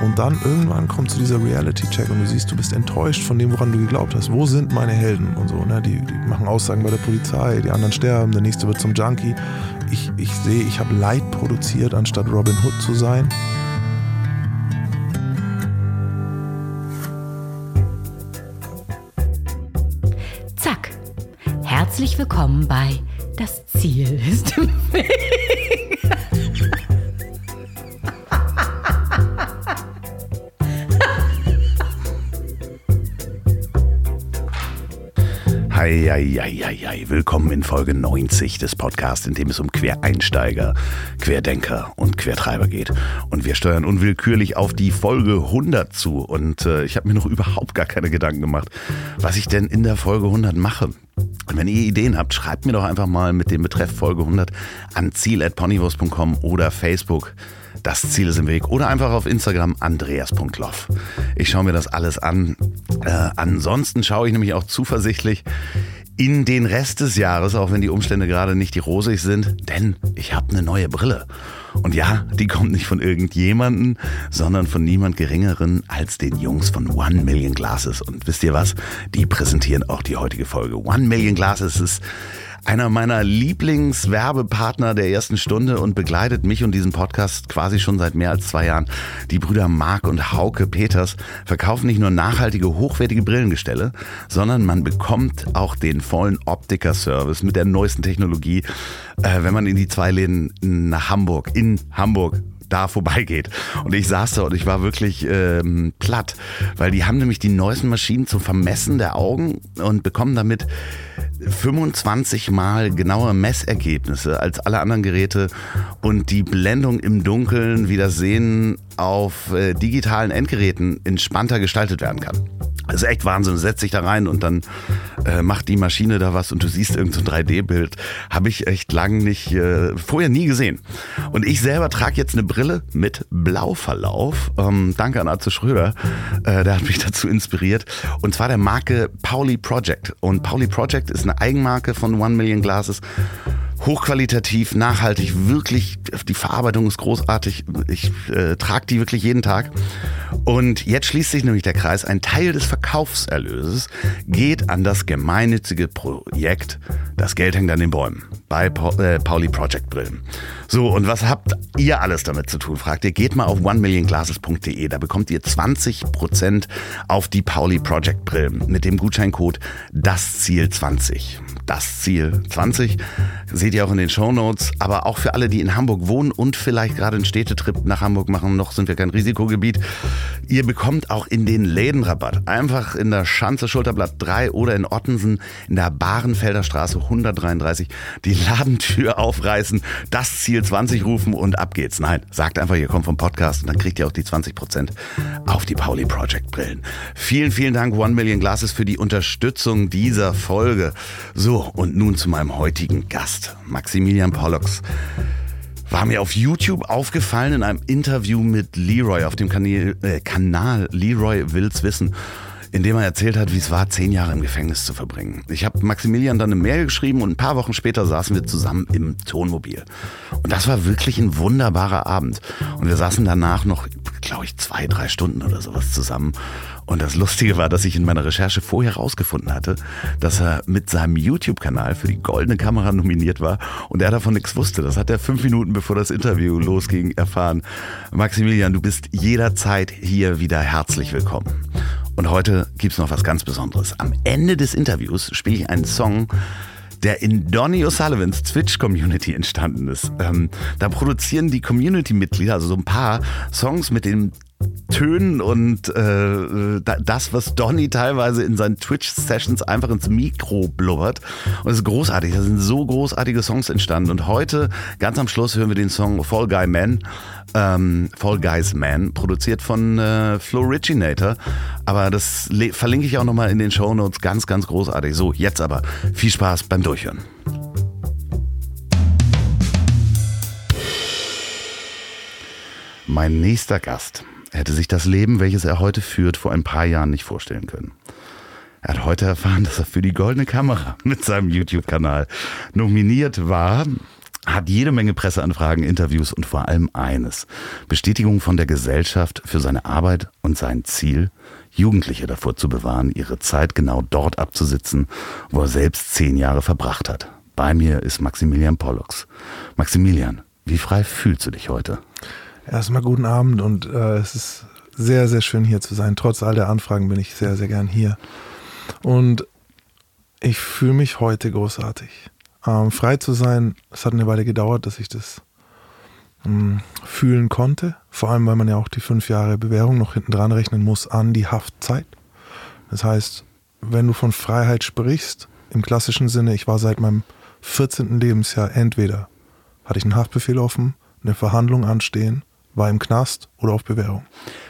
Und dann irgendwann kommt zu dieser Reality-Check und du siehst, du bist enttäuscht von dem, woran du geglaubt hast. Wo sind meine Helden und so? Ne? Die, die machen Aussagen bei der Polizei, die anderen sterben, der nächste wird zum Junkie. Ich, ich sehe, ich habe Leid produziert, anstatt Robin Hood zu sein. Zack. Herzlich willkommen bei Das Ziel ist im Weg. Eieieiei, willkommen in Folge 90 des Podcasts, in dem es um Quereinsteiger, Querdenker und Quertreiber geht. Und wir steuern unwillkürlich auf die Folge 100 zu. Und äh, ich habe mir noch überhaupt gar keine Gedanken gemacht, was ich denn in der Folge 100 mache. Und wenn ihr Ideen habt, schreibt mir doch einfach mal mit dem Betreff Folge 100 an ziel.ponywurst.com oder Facebook. Das Ziel ist im Weg. Oder einfach auf Instagram andreas.loff. Ich schaue mir das alles an. Äh, ansonsten schaue ich nämlich auch zuversichtlich in den Rest des Jahres, auch wenn die Umstände gerade nicht die rosig sind, denn ich habe eine neue Brille. Und ja, die kommt nicht von irgendjemanden, sondern von niemand Geringeren als den Jungs von One Million Glasses. Und wisst ihr was? Die präsentieren auch die heutige Folge. One Million Glasses ist einer meiner Lieblingswerbepartner der ersten Stunde und begleitet mich und diesen Podcast quasi schon seit mehr als zwei Jahren. Die Brüder Mark und Hauke Peters verkaufen nicht nur nachhaltige, hochwertige Brillengestelle, sondern man bekommt auch den vollen Optiker-Service mit der neuesten Technologie, äh, wenn man in die zwei Läden nach Hamburg, in Hamburg da vorbeigeht. Und ich saß da und ich war wirklich ähm, platt, weil die haben nämlich die neuesten Maschinen zum Vermessen der Augen und bekommen damit 25 mal genaue Messergebnisse als alle anderen Geräte und die Blendung im Dunkeln, wie das Sehen auf äh, digitalen Endgeräten entspannter gestaltet werden kann. Das ist echt Wahnsinn. Setz dich da rein und dann äh, macht die Maschine da was und du siehst irgendein so 3D-Bild. Habe ich echt lang nicht, äh, vorher nie gesehen. Und ich selber trage jetzt eine Brille mit Blauverlauf. Ähm, danke an Arze Schröder. Äh, der hat mich dazu inspiriert. Und zwar der Marke Pauli Project. Und Pauli Project ist eine Eigenmarke von One Million Glasses hochqualitativ, nachhaltig, wirklich, die Verarbeitung ist großartig. Ich äh, trage die wirklich jeden Tag. Und jetzt schließt sich nämlich der Kreis. Ein Teil des Verkaufserlöses geht an das gemeinnützige Projekt Das Geld hängt an den Bäumen bei äh, Pauli Project Brillen. So, und was habt ihr alles damit zu tun? Fragt ihr, geht mal auf onemillionglasses.de. Da bekommt ihr 20% auf die Pauli Project Brillen mit dem Gutscheincode Das Ziel 20 das Ziel 20. Seht ihr auch in den Show. Aber auch für alle, die in Hamburg wohnen und vielleicht gerade einen Städtetrip nach Hamburg machen, noch sind wir kein Risikogebiet. Ihr bekommt auch in den Läden. Einfach in der Schanze Schulterblatt 3 oder in Ottensen in der Barenfelder Straße 133 die Ladentür aufreißen, das Ziel 20 rufen und ab geht's. Nein, sagt einfach, ihr kommt vom Podcast und dann kriegt ihr auch die 20 Prozent auf die Pauli Project Brillen. Vielen, vielen Dank One Million Glasses für die Unterstützung dieser Folge. So, und nun zu meinem heutigen Gast, Maximilian Pollux. War mir auf YouTube aufgefallen in einem Interview mit Leroy auf dem Kanal, äh, Kanal Leroy Will's Wissen in dem er erzählt hat, wie es war, zehn Jahre im Gefängnis zu verbringen. Ich habe Maximilian dann eine Mail geschrieben und ein paar Wochen später saßen wir zusammen im Tonmobil. Und das war wirklich ein wunderbarer Abend. Und wir saßen danach noch, glaube ich, zwei, drei Stunden oder sowas zusammen. Und das Lustige war, dass ich in meiner Recherche vorher herausgefunden hatte, dass er mit seinem YouTube-Kanal für die Goldene Kamera nominiert war und er davon nichts wusste. Das hat er fünf Minuten bevor das Interview losging erfahren. Maximilian, du bist jederzeit hier wieder herzlich willkommen. Und heute gibt's noch was ganz Besonderes. Am Ende des Interviews spiele ich einen Song, der in Donny O'Sullivans Twitch-Community entstanden ist. Ähm, da produzieren die Community-Mitglieder, also so ein paar Songs mit dem Tönen und äh, das, was Donny teilweise in seinen Twitch-Sessions einfach ins Mikro blubbert. Und es ist großartig. Da sind so großartige Songs entstanden. Und heute, ganz am Schluss, hören wir den Song Fall Guy Man, ähm, Fall Guys Man, produziert von äh, Floriginator. Aber das verlinke ich auch nochmal in den Show Notes. Ganz, ganz großartig. So, jetzt aber viel Spaß beim Durchhören. Mein nächster Gast hätte sich das Leben, welches er heute führt, vor ein paar Jahren nicht vorstellen können. Er hat heute erfahren, dass er für die Goldene Kamera mit seinem YouTube-Kanal nominiert war. hat jede Menge Presseanfragen, Interviews und vor allem eines. Bestätigung von der Gesellschaft für seine Arbeit und sein Ziel, Jugendliche davor zu bewahren, ihre Zeit genau dort abzusitzen, wo er selbst zehn Jahre verbracht hat. Bei mir ist Maximilian Pollux. Maximilian, wie frei fühlst du dich heute? Erstmal guten Abend und äh, es ist sehr, sehr schön hier zu sein. Trotz all der Anfragen bin ich sehr, sehr gern hier. Und ich fühle mich heute großartig. Ähm, frei zu sein, es hat eine Weile gedauert, dass ich das ähm, fühlen konnte. Vor allem, weil man ja auch die fünf Jahre Bewährung noch hinten dran rechnen muss an die Haftzeit. Das heißt, wenn du von Freiheit sprichst, im klassischen Sinne, ich war seit meinem 14. Lebensjahr entweder hatte ich einen Haftbefehl offen, eine Verhandlung anstehen, war im Knast oder auf Bewährung.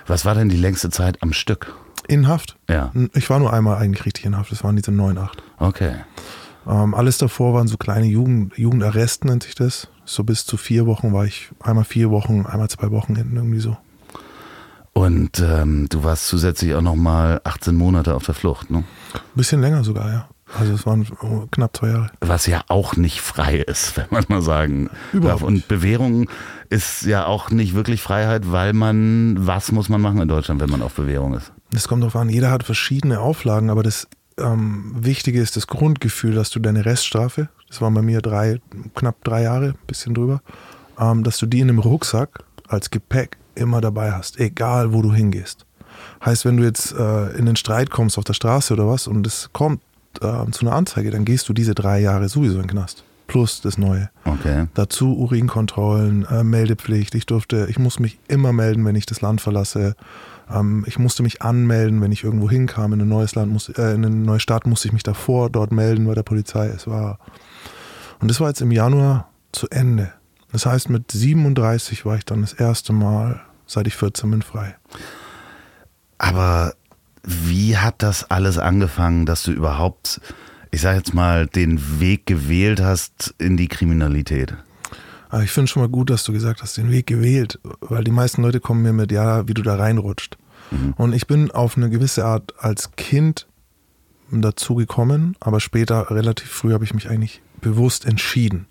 Was war denn die längste Zeit am Stück? In Haft? Ja. Ich war nur einmal eigentlich richtig in Haft, das waren diese 9, 8. Okay. Ähm, alles davor waren so kleine Jugend, Jugendarrest, nennt sich das. So bis zu vier Wochen war ich einmal vier Wochen, einmal zwei Wochen hinten irgendwie so. Und ähm, du warst zusätzlich auch nochmal 18 Monate auf der Flucht, ne? Bisschen länger sogar, ja. Also es waren knapp zwei Jahre. Was ja auch nicht frei ist, wenn man mal sagen Überhaupt darf. Und Bewährung ist ja auch nicht wirklich Freiheit, weil man, was muss man machen in Deutschland, wenn man auf Bewährung ist? Es kommt darauf an, jeder hat verschiedene Auflagen, aber das ähm, Wichtige ist das Grundgefühl, dass du deine Reststrafe, das waren bei mir drei, knapp drei Jahre, bisschen drüber, ähm, dass du die in einem Rucksack als Gepäck immer dabei hast, egal wo du hingehst. Heißt, wenn du jetzt äh, in den Streit kommst auf der Straße oder was und es kommt äh, zu einer Anzeige, dann gehst du diese drei Jahre sowieso in den Knast. Plus das Neue. Okay. Dazu Urinkontrollen, äh, Meldepflicht. Ich durfte, ich muss mich immer melden, wenn ich das Land verlasse. Ähm, ich musste mich anmelden, wenn ich irgendwo hinkam in ein neues Land, muss, äh, in eine neue Stadt musste ich mich davor dort melden bei der Polizei. Es war und das war jetzt im Januar zu Ende. Das heißt, mit 37 war ich dann das erste Mal, seit ich 14 bin, frei. Aber wie hat das alles angefangen, dass du überhaupt, ich sag jetzt mal, den Weg gewählt hast in die Kriminalität? Aber ich finde schon mal gut, dass du gesagt hast, den Weg gewählt, weil die meisten Leute kommen mir mit, ja, wie du da reinrutscht. Mhm. Und ich bin auf eine gewisse Art als Kind dazu gekommen, aber später, relativ früh, habe ich mich eigentlich bewusst entschieden.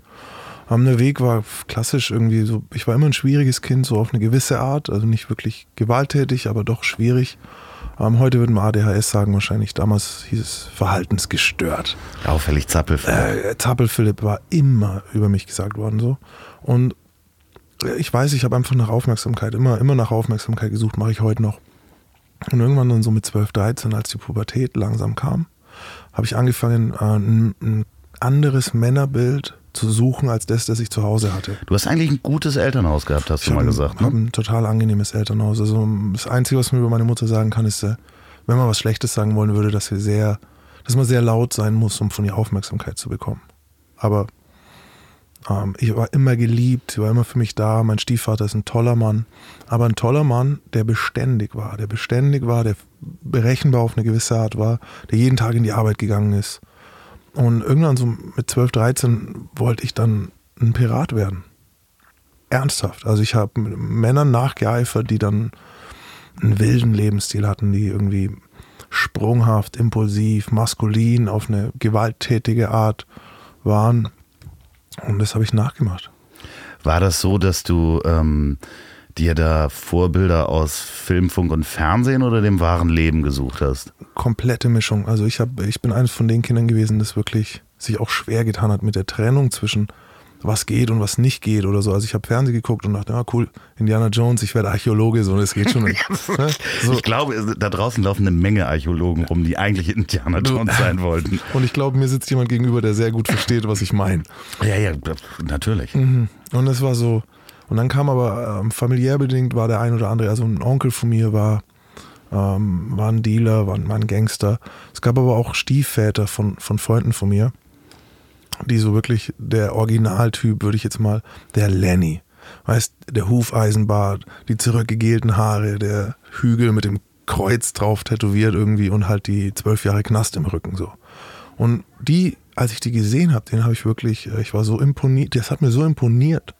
Ähm, der Weg war klassisch irgendwie so, ich war immer ein schwieriges Kind, so auf eine gewisse Art, also nicht wirklich gewalttätig, aber doch schwierig. Ähm, heute würden wir ADHS sagen, wahrscheinlich damals hieß es verhaltensgestört. Auffällig Zappel. Äh, Zappel-Philipp war immer über mich gesagt worden so. Und äh, ich weiß, ich habe einfach nach Aufmerksamkeit, immer, immer nach Aufmerksamkeit gesucht, mache ich heute noch. Und irgendwann dann so mit 12, 13, als die Pubertät langsam kam, habe ich angefangen, äh, ein, ein anderes Männerbild zu suchen als das, das ich zu Hause hatte. Du hast eigentlich ein gutes Elternhaus gehabt, hast du mal gesagt. Ich habe Ne? ein total angenehmes Elternhaus. Also das Einzige, was man über meine Mutter sagen kann, ist, äh, wenn man was Schlechtes sagen wollen würde, dass sie sehr, dass man sehr laut sein muss, um von ihr Aufmerksamkeit zu bekommen. Aber ähm, ich war immer geliebt, sie war immer für mich da. Mein Stiefvater ist ein toller Mann, aber ein toller Mann, der beständig war, der beständig war, der berechenbar auf eine gewisse Art war, der jeden Tag in die Arbeit gegangen ist. Und irgendwann so mit 12, 13 wollte ich dann ein Pirat werden. Ernsthaft. Also ich habe Männern nachgeeifert, die dann einen wilden Lebensstil hatten, die irgendwie sprunghaft, impulsiv, maskulin, auf eine gewalttätige Art waren. Und das habe ich nachgemacht. War das so, dass du ähm, dir da Vorbilder aus Film, Funk und Fernsehen oder dem wahren Leben gesucht hast? Komplette Mischung. Also ich, hab, ich bin eines von den Kindern gewesen, das wirklich sich auch schwer getan hat mit der Trennung zwischen was geht und was nicht geht oder so. Also ich habe Fernsehen geguckt und dachte, ah cool, Indiana Jones, ich werde Archäologe, so, das geht schon. Ne? so. Ich glaube, da draußen laufen eine Menge Archäologen rum, die eigentlich Indiana Jones sein wollten. Und ich glaube, mir sitzt jemand gegenüber, der sehr gut versteht, was ich meine. Ja, ja, natürlich. Und es war so, und dann kam aber ähm, familiär bedingt, war der ein oder andere, also ein Onkel von mir war, ähm, war ein Dealer, war, war ein Gangster. Es gab aber auch Stiefväter von, von Freunden von mir, die so wirklich der Originaltyp, würde ich jetzt mal, der Lenny. Weißt, der Hufeisenbart, die zurückgegelten Haare, der Hügel mit dem Kreuz drauf tätowiert irgendwie und halt die zwölf Jahre Knast im Rücken so. Und die, als ich die gesehen habe, den habe ich wirklich, äh, ich war so imponiert, das hat mir so imponiert.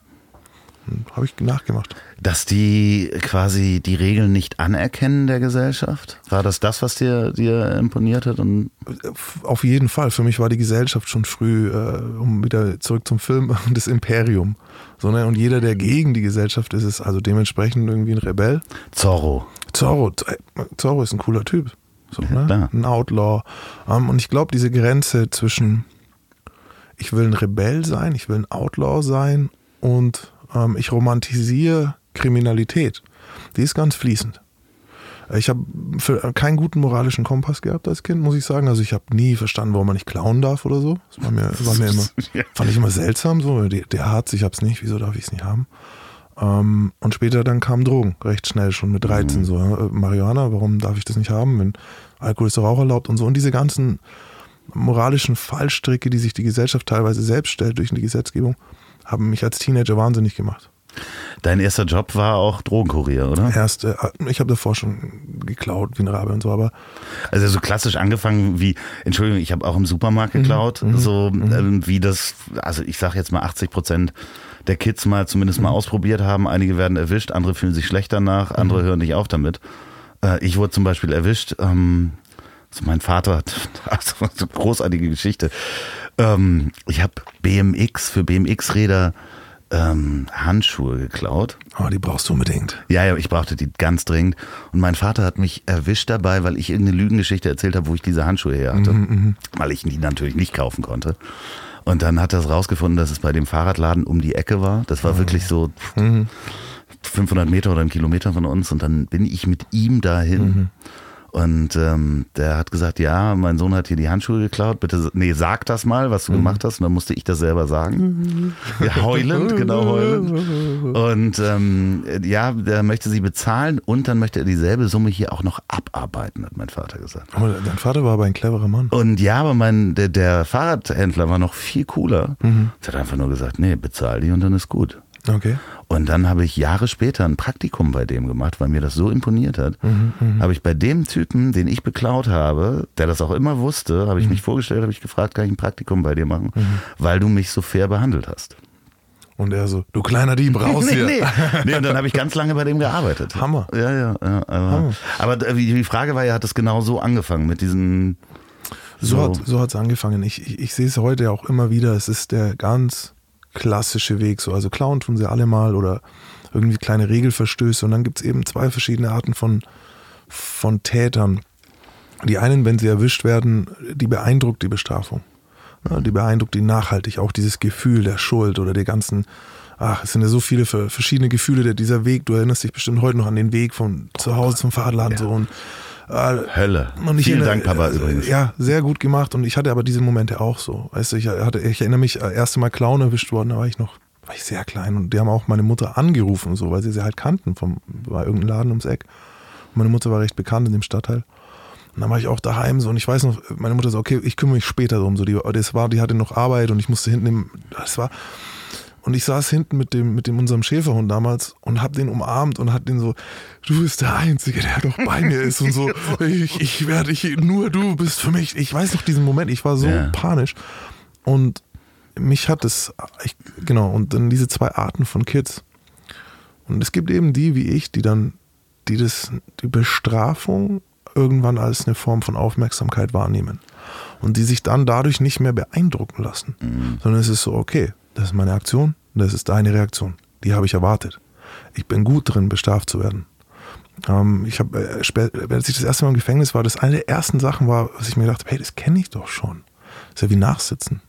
Habe ich nachgemacht. Dass die quasi die Regeln nicht anerkennen der Gesellschaft? War das das, was dir, dir imponiert hat? Und Auf jeden Fall. Für mich war die Gesellschaft schon früh, äh, um wieder zurück zum Film, das Imperium. So, ne? Und jeder, der gegen die Gesellschaft ist, ist also dementsprechend irgendwie ein Rebell. Zorro. Zorro, Zorro ist ein cooler Typ. So, ne? Ein Outlaw. Ähm, und ich glaube, diese Grenze zwischen ich will ein Rebell sein, ich will ein Outlaw sein und ähm, ich romantisiere Kriminalität, die ist ganz fließend. Ich habe keinen guten moralischen Kompass gehabt als Kind, muss ich sagen. Also ich habe nie verstanden, warum man nicht klauen darf oder so. Das war mir, war mir immer, fand ich immer seltsam. So, der, der hat's, ich hab's nicht. Wieso darf ich es nicht haben? Ähm, und später dann kamen Drogen, recht schnell schon mit 13 so. äh, Marihuana, warum darf ich das nicht haben, wenn Alkohol ist doch auch erlaubt und so. Und diese ganzen moralischen Fallstricke, die sich die Gesellschaft teilweise selbst stellt durch die Gesetzgebung, haben mich als Teenager wahnsinnig gemacht. Dein erster Job war auch Drogenkurier, oder? Erst, äh, ich habe davor schon geklaut wie ein Rabe und so, aber Also so klassisch angefangen wie, Entschuldigung, ich habe auch im Supermarkt Mhm. geklaut, so ähm, wie das, also ich sage jetzt mal 80 Prozent der Kids mal zumindest Mhm. mal ausprobiert haben. Einige werden erwischt, andere fühlen sich schlecht danach, Mhm. andere hören nicht auf damit. Äh, ich wurde zum Beispiel erwischt. Ähm, also mein Vater hat also großartige Geschichte. Ähm, ich habe BMX für BMX-Räder ähm, Handschuhe geklaut. oh, die brauchst du unbedingt. Ja, ja, ich brauchte die ganz dringend. Und mein Vater hat mich erwischt dabei, weil ich irgendeine Lügengeschichte erzählt habe, wo ich diese Handschuhe her hatte. Weil ich die natürlich nicht kaufen konnte. Und dann hat er es rausgefunden, dass es bei dem Fahrradladen um die Ecke war. Das war wirklich so 500 Meter oder ein Kilometer von uns. Und dann bin ich mit ihm dahin. Und ähm, der hat gesagt, ja, mein Sohn hat hier die Handschuhe geklaut. Bitte, nee, sag das mal, was du gemacht hast. Und dann musste ich das selber sagen. Ja, heulend, genau heulend. Und ähm, ja, der möchte sie bezahlen und dann möchte er dieselbe Summe hier auch noch abarbeiten, hat mein Vater gesagt. Aber dein Vater war aber ein cleverer Mann. Und ja, aber mein, der, der Fahrradhändler war noch viel cooler. Mhm. Der hat einfach nur gesagt, nee, bezahl die und dann ist gut. Okay. Und dann habe ich Jahre später ein Praktikum bei dem gemacht, weil mir das so imponiert hat. Habe ich bei dem Typen, den ich beklaut habe, der das auch immer wusste, habe ich mich vorgestellt, habe ich gefragt, kann ich ein Praktikum bei dir machen, weil du mich so fair behandelt hast. Und er so, du kleiner Dieb, raus nee, hier. nee. nee, und dann habe ich ganz lange bei dem gearbeitet. Hammer. Ja, ja. ja aber aber die Frage war ja, hat es genau so angefangen mit diesen. So, So. hat so hat's angefangen. Ich, ich, ich sehe es heute auch immer wieder. Es ist der ganz klassische Weg. So, also klauen tun sie alle mal oder irgendwie kleine Regelverstöße. Und dann gibt es eben zwei verschiedene Arten von, von Tätern. Die einen, wenn sie erwischt werden, die beeindruckt die Bestrafung. Ja, die beeindruckt die nachhaltig. Auch dieses Gefühl der Schuld oder der ganzen, ach, es sind ja so viele ver- verschiedene Gefühle. Der, dieser Weg, du erinnerst dich bestimmt heute noch an den Weg von zu Hause zum Fahrradladen so und Hölle. und ich Vielen Dank, Papa, äh, übrigens. Ja, sehr gut gemacht. Und ich hatte aber diese Momente auch so. Weißt du, ich, hatte, ich erinnere mich, äh, erste Mal Clown erwischt worden, da war ich noch, war ich sehr klein. Und die haben auch meine Mutter angerufen, so, weil sie sie halt kannten. Vom, war irgendein Laden ums Eck. Und meine Mutter war recht bekannt in dem Stadtteil. Und dann war ich auch daheim so und ich weiß noch, meine Mutter so, okay, ich kümmere mich später drum. So, die, das war, die hatte noch Arbeit und ich musste hinten im, das war, und ich saß hinten mit dem, mit dem unserem Schäferhund damals und hab den umarmt und hat den so, du bist der Einzige, der noch bei mir ist und so. Ich, ich werde, ich, nur du bist für mich. Ich weiß noch diesen Moment, ich war so Ja. panisch. Und mich hat es, ich, genau, und dann diese zwei Arten von Kids. Und es gibt eben die wie ich, die dann, die das, die Bestrafung irgendwann als eine Form von Aufmerksamkeit wahrnehmen. Und die sich dann dadurch nicht mehr beeindrucken lassen. Sondern es ist so, okay, das ist meine Aktion, das ist deine Reaktion. Die habe ich erwartet. Ich bin gut drin, bestraft zu werden. Ähm, ich habe, äh, als ich das erste Mal im Gefängnis war, das eine der ersten Sachen war, was ich mir gedacht habe, hey, das kenne ich doch schon. Das ist ja wie Nachsitzen.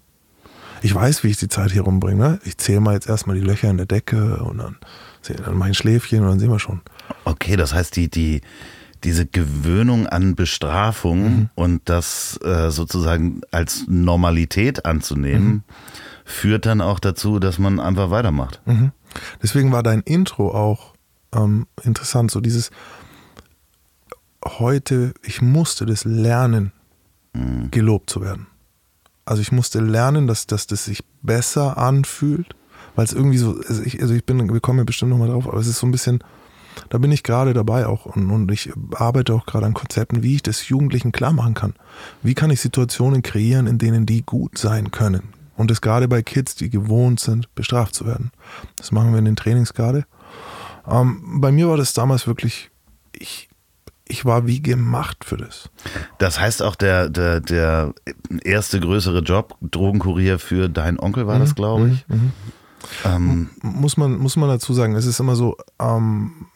Ich weiß, wie ich die Zeit hier rumbringe. Ne? Ich zähle mal jetzt erstmal die Löcher in der Decke und dann, dann mache ich ein Schläfchen und dann sehen wir schon. Okay, das heißt, die, die, diese Gewöhnung an Bestrafung Mhm. und das äh, sozusagen als Normalität anzunehmen, Mhm. Führt dann auch dazu, dass man einfach weitermacht. Mhm. Deswegen war dein Intro auch ähm, interessant, so dieses heute, ich musste das lernen, gelobt zu werden. Also ich musste lernen, dass, dass das sich besser anfühlt, weil es irgendwie so, also ich, also ich bin, wir kommen ja bestimmt nochmal drauf, aber es ist so ein bisschen, da bin ich gerade dabei auch und, und ich arbeite auch gerade an Konzepten, wie ich das Jugendlichen klar machen kann. Wie kann ich Situationen kreieren, in denen die gut sein können? Und das gerade bei Kids, die gewohnt sind, bestraft zu werden. Das machen wir in den Trainings gerade. Ähm, bei mir war das damals wirklich, ich, ich war wie gemacht für das. Das heißt auch der, der, der erste größere Job, Drogenkurier für deinen Onkel war das, glaube ich. Mhm. Ähm, Muss, man, muss man dazu sagen, es ist immer so, ähm,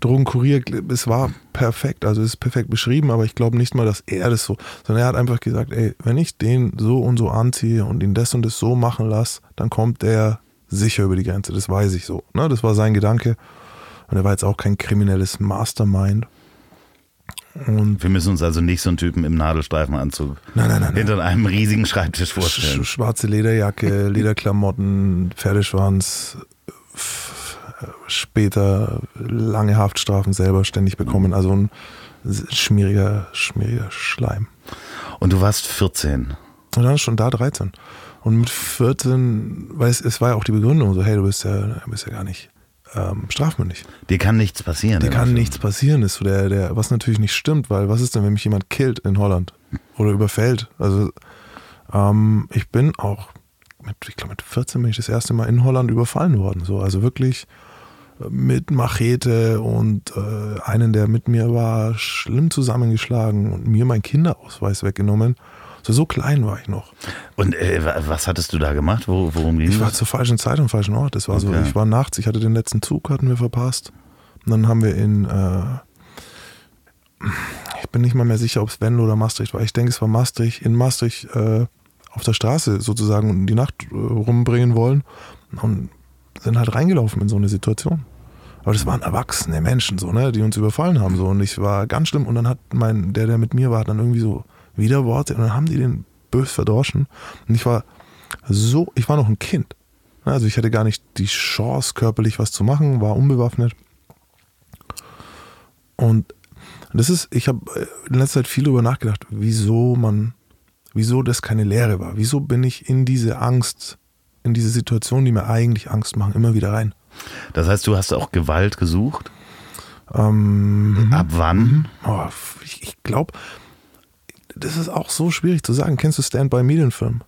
Drogenkurier, es war perfekt, also es ist perfekt beschrieben, aber ich glaube nicht mal, dass er das so, sondern er hat einfach gesagt, ey, wenn ich den so und so anziehe und ihn das und das so machen lasse, dann kommt der sicher über die Grenze, das weiß ich so. Ne? Das war sein Gedanke und er war jetzt auch kein kriminelles Mastermind. Und wir müssen uns also nicht so einen Typen im Nadelstreifenanzug nein, nein, nein, nein. hinter einem riesigen Schreibtisch Sch vorstellen. schwarze Lederjacke, Lederklamotten, Pferdeschwanz, später lange Haftstrafen selber ständig bekommen. Also ein schmieriger, schmieriger Schleim. Und du warst 14. Und dann schon da 13. Und mit 14, weil es, es war ja auch die Begründung so, hey, du bist ja, du bist ja gar nicht ähm, strafmündig. Dir kann nichts passieren. Dir kann nichts passieren, ist so der, der, was natürlich nicht stimmt, weil was ist denn, wenn mich jemand killt in Holland oder überfällt? Also ähm, ich bin auch mit, ich glaube mit 14 bin ich das erste Mal in Holland überfallen worden, so also wirklich mit Machete und äh, einen, der mit mir war, schlimm zusammengeschlagen und mir meinen Kinderausweis weggenommen. So, so klein war ich noch. Und äh, wa- was hattest du da gemacht? Wo, worum ging Ich war zur falschen Zeit am falschen Ort. Das war so, Okay. ich war nachts, ich hatte den letzten Zug, hatten wir verpasst. Und dann haben wir in, äh, ich bin nicht mal mehr sicher, ob es Venlo oder Maastricht war. Ich denke, es war Maastricht, in Maastricht äh, auf der Straße sozusagen die Nacht äh, rumbringen wollen und sind halt reingelaufen in so eine Situation. Aber das waren erwachsene Menschen, so, ne, die uns überfallen haben. So. Und ich war ganz schlimm. Und dann hat mein, der, der mit mir war, dann irgendwie so Widerworte und dann haben die den bös verdroschen. Und ich war so, ich war noch ein Kind. Also ich hatte gar nicht die Chance, körperlich was zu machen, war unbewaffnet. Und das ist, ich habe in letzter Zeit viel darüber nachgedacht, wieso man, wieso das keine Lehre war. Wieso bin ich in diese Angst, in diese Situation, die mir eigentlich Angst machen, immer wieder rein. Das heißt, du hast auch Gewalt gesucht? Ähm, Ab wann? oh, ich ich glaube, das ist auch so schwierig zu sagen. Kennst du Stand by Me, den Film?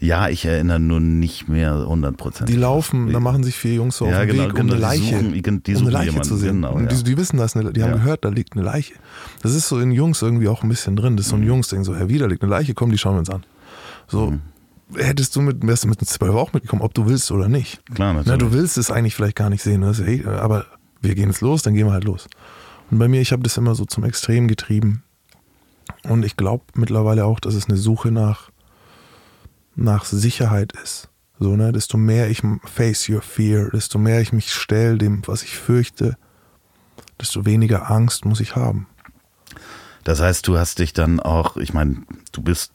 Ja, ich erinnere nur nicht mehr 100 Prozent. Die laufen, da machen sich vier Jungs so Ja, auf den genau, Weg, um genau, eine Leiche, suchen- die um eine Leiche jemanden, zu sehen. genau, und die, ja. die wissen das, eine, die haben Ja. gehört, da liegt eine Leiche. Das ist so in Jungs irgendwie auch ein bisschen drin. Das ist so ein Mhm. Jungsding, so, Herr Wieder liegt eine Leiche, komm, die schauen wir uns an. So, Mhm. Hättest du mit, wärst du mit einem auch mitgekommen, ob du willst oder nicht. Klar, Na, natürlich. du willst es eigentlich vielleicht gar nicht sehen, aber wir gehen jetzt los, dann gehen wir halt los. Und bei mir, ich habe das immer so zum Extrem getrieben. Und ich glaube mittlerweile auch, dass es eine Suche nach, nach Sicherheit ist. So, ne? Desto mehr ich face your fear, desto mehr ich mich stelle dem, was ich fürchte, desto weniger Angst muss ich haben. Das heißt, du hast dich dann auch, ich meine, du bist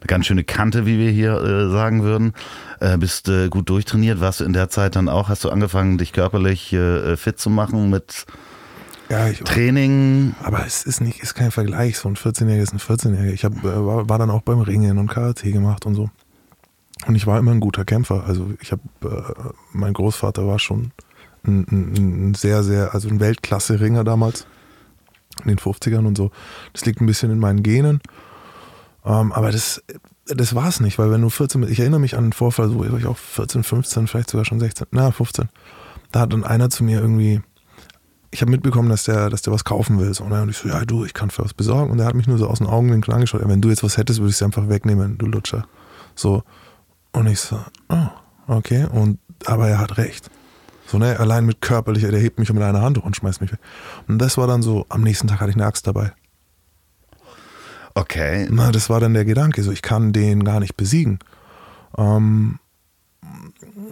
eine ganz schöne Kante, wie wir hier äh, sagen würden, äh, bist äh, gut durchtrainiert. Warst du in der Zeit dann auch, hast du angefangen, dich körperlich äh, fit zu machen mit Ja, ich, Training? aber es ist nicht, ist kein Vergleich. So ein 14-Jähriger ist ein 14-Jähriger. Ich hab, äh, war, war dann auch beim Ringen und Karate gemacht und so. Und ich war immer ein guter Kämpfer. Also ich habe, äh, mein Großvater war schon ein, ein, ein sehr, sehr, also ein Weltklasse-Ringer damals. In den 50ern und so. Das liegt ein bisschen in meinen Genen. Ähm, aber das, das war es nicht, weil wenn du 14 bist, ich erinnere mich an einen Vorfall, so war ich auch 14, 15, vielleicht sogar schon 16, na 15. Da hat dann einer zu mir irgendwie, ich habe mitbekommen, dass der, dass der was kaufen will. So, ne? Und ich so, ja du, ich kann für was besorgen. Und er hat mich nur so aus den Augenwinkeln angeschaut. Wenn du jetzt was hättest, würde ich es einfach wegnehmen, du Lutscher. So. Und ich so, oh, okay. Und, aber er hat recht. So, ne, allein mit körperlicher, der hebt mich mit einer Hand hoch und schmeißt mich weg. Und das war dann so, am nächsten Tag hatte ich eine Axt dabei. Okay. Na, das war dann der Gedanke, so ich kann den gar nicht besiegen. Ähm,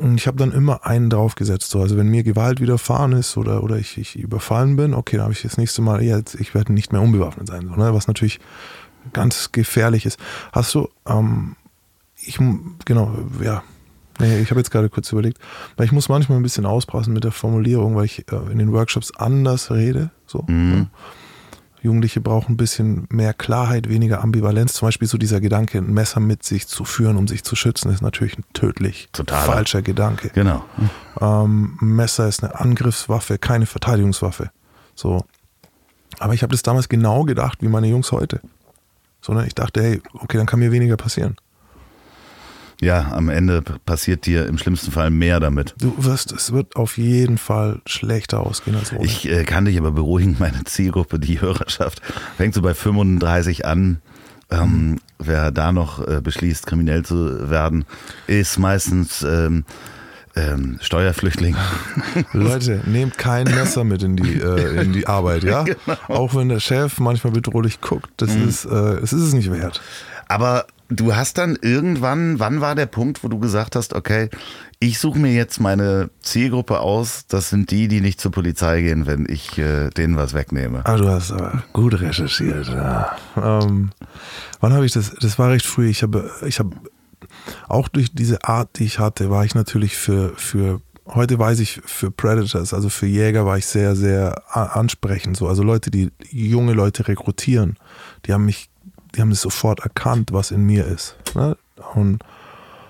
und ich habe dann immer einen draufgesetzt. So. Also wenn mir Gewalt widerfahren ist oder, oder ich, ich überfallen bin, okay, dann habe ich das nächste Mal, jetzt, ich werde nicht mehr unbewaffnet sein. So, ne? Was natürlich ganz gefährlich ist. Hast du, ähm, ich, genau, ja, nee, ich habe jetzt gerade kurz überlegt, weil ich muss manchmal ein bisschen auspassen mit der Formulierung, weil ich äh, in den Workshops anders rede. So. Mhm. Ne? Jugendliche brauchen ein bisschen mehr Klarheit, weniger Ambivalenz. Zum Beispiel so dieser Gedanke, ein Messer mit sich zu führen, um sich zu schützen, ist natürlich ein tödlich Totaler. falscher Gedanke. Genau. Ähm, ein Messer ist eine Angriffswaffe, keine Verteidigungswaffe. So. Aber ich habe das damals genau gedacht, wie meine Jungs heute. Sondern ich dachte, hey, okay, dann kann mir weniger passieren. Ja, am Ende passiert dir im schlimmsten Fall mehr damit. Du wirst, es wird auf jeden Fall schlechter ausgehen als ohne. Ich äh, kann dich aber beruhigen, meine Zielgruppe, die Hörerschaft, fängt so bei 35 an. Ähm, wer da noch äh, beschließt, kriminell zu werden, ist meistens ähm, ähm, Steuerflüchtling. Leute, nehmt kein Messer mit in die, äh, in die Arbeit, ja? Genau. Auch wenn der Chef manchmal bedrohlich guckt, das Mhm. ist, äh, es ist es nicht wert. Aber du hast dann irgendwann, wann war der Punkt, wo du gesagt hast, okay, ich suche mir jetzt meine Zielgruppe aus, das sind die, die nicht zur Polizei gehen, wenn ich äh, denen was wegnehme. Ah, du hast aber gut recherchiert. Ja. Ähm, wann habe ich das? Das war recht früh. Ich habe, ich habe auch durch diese Art, die ich hatte, war ich natürlich für, für heute weiß ich, für Predators, also für Jäger war ich sehr, sehr ansprechend. So. Also Leute, die junge Leute rekrutieren, die haben mich, die haben das sofort erkannt, was in mir ist. Ne? Und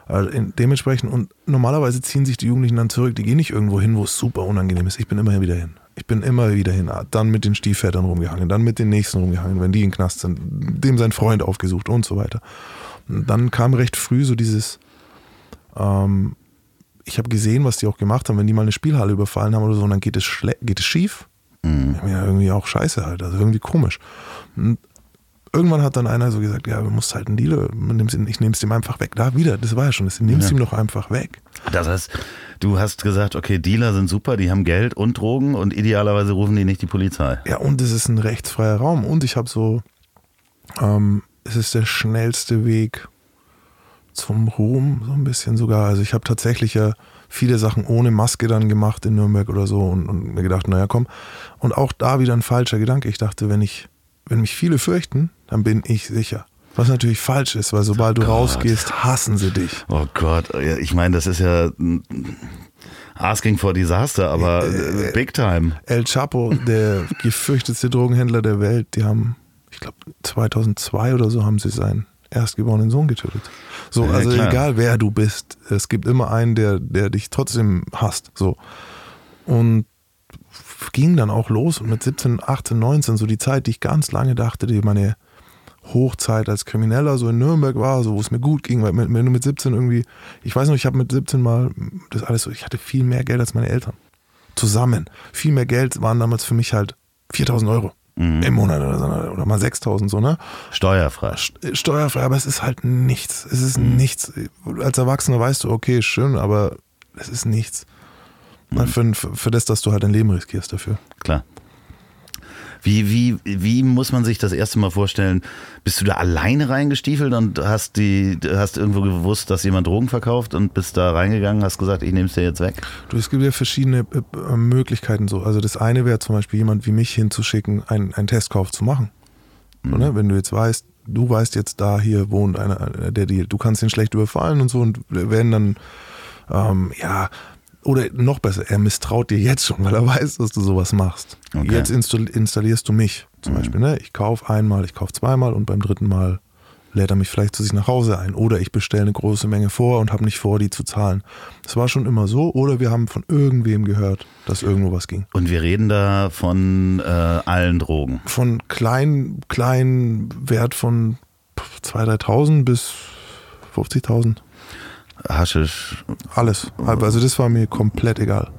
äh, in, dementsprechend, und normalerweise ziehen sich die Jugendlichen dann zurück, die gehen nicht irgendwo hin, wo es super unangenehm ist. Ich bin immer wieder hin. Ich bin immer wieder hin. Dann mit den Stiefvätern rumgehangen, dann mit den nächsten rumgehangen, wenn die in den Knast sind, dem sein Freund aufgesucht und so weiter. Und dann kam recht früh so dieses, ähm, ich habe gesehen, was die auch gemacht haben, wenn die mal eine Spielhalle überfallen haben oder so, und dann geht es, geht es schief. Ja, irgendwie auch scheiße halt, also irgendwie komisch. Und irgendwann hat dann einer so gesagt, ja, du musst halt einen ihn- ich nehme es ihm einfach weg. Da wieder, das war ja schon, das nimmst ihm doch einfach weg. Das heißt, du hast gesagt, okay, Dealer sind super, die haben Geld und Drogen und idealerweise rufen die nicht die Polizei. Ja, und es ist ein rechtsfreier Raum. Und ich habe so, ähm, es ist der schnellste Weg zum Ruhm, so ein bisschen sogar. Also ich habe tatsächlich ja viele Sachen ohne Maske dann gemacht in Nürnberg oder so und, und mir gedacht, naja, komm. Und auch da wieder ein falscher Gedanke. Ich dachte, wenn ich, wenn mich viele fürchten, dann bin ich sicher. Was natürlich falsch ist, weil sobald du Gott. rausgehst, hassen sie dich. Oh Gott, ich meine, das ist ja Asking for Disaster, aber äh, Big Time. El Chapo, der gefürchtetste Drogenhändler der Welt, die haben, ich glaube, 2002 oder so haben sie seinen erstgeborenen Sohn getötet. So, Ja, also klar. egal wer du bist, es gibt immer einen, der, der dich trotzdem hasst. So. Und ging dann auch los und mit 17, 18, 19, so die Zeit, die ich ganz lange dachte, die meine Hochzeit als Krimineller so in Nürnberg war, so wo es mir gut ging, weil wenn du mit 17 irgendwie, ich weiß noch, ich habe mit 17 mal das alles so, ich hatte viel mehr Geld als meine Eltern. Zusammen. Viel mehr Geld waren damals für mich halt 4000 Euro im Monat oder, so, oder mal 6000 so, ne? Steuerfrei. Steuerfrei, aber es ist halt nichts. Es ist nichts. Als Erwachsener weißt du, okay, schön, aber es ist nichts. Für, für, für das, dass du halt dein Leben riskierst dafür. Klar. Wie, wie, wie muss man sich das erste Mal vorstellen? Bist du da alleine reingestiefelt und hast die, hast irgendwo gewusst, dass jemand Drogen verkauft und bist da reingegangen, hast gesagt, ich nehme es dir jetzt weg? Du, es gibt ja verschiedene äh, äh, Möglichkeiten so. Also das eine wäre zum Beispiel jemand wie mich hinzuschicken, einen, einen Testkauf zu machen. So, ne? Wenn du jetzt weißt, du weißt jetzt da hier wohnt einer, äh, der dir, du kannst ihn schlecht überfallen und so und werden dann, ähm, ja, oder noch besser, er misstraut dir jetzt schon, weil er weiß, dass du sowas machst. Okay. Jetzt install installierst du mich zum Beispiel. Ne? Ich kaufe einmal, ich kaufe zweimal und beim dritten Mal lädt er mich vielleicht zu sich nach Hause ein. Oder ich bestelle eine große Menge vor und habe nicht vor, die zu zahlen. Das war schon immer so. Oder wir haben von irgendwem gehört, dass irgendwo was ging. Und wir reden da von äh, allen Drogen. Von kleinen kleinen Wert von 2.000, 3.000 bis 50.000. Haschisch. Alles. Also das war mir komplett egal.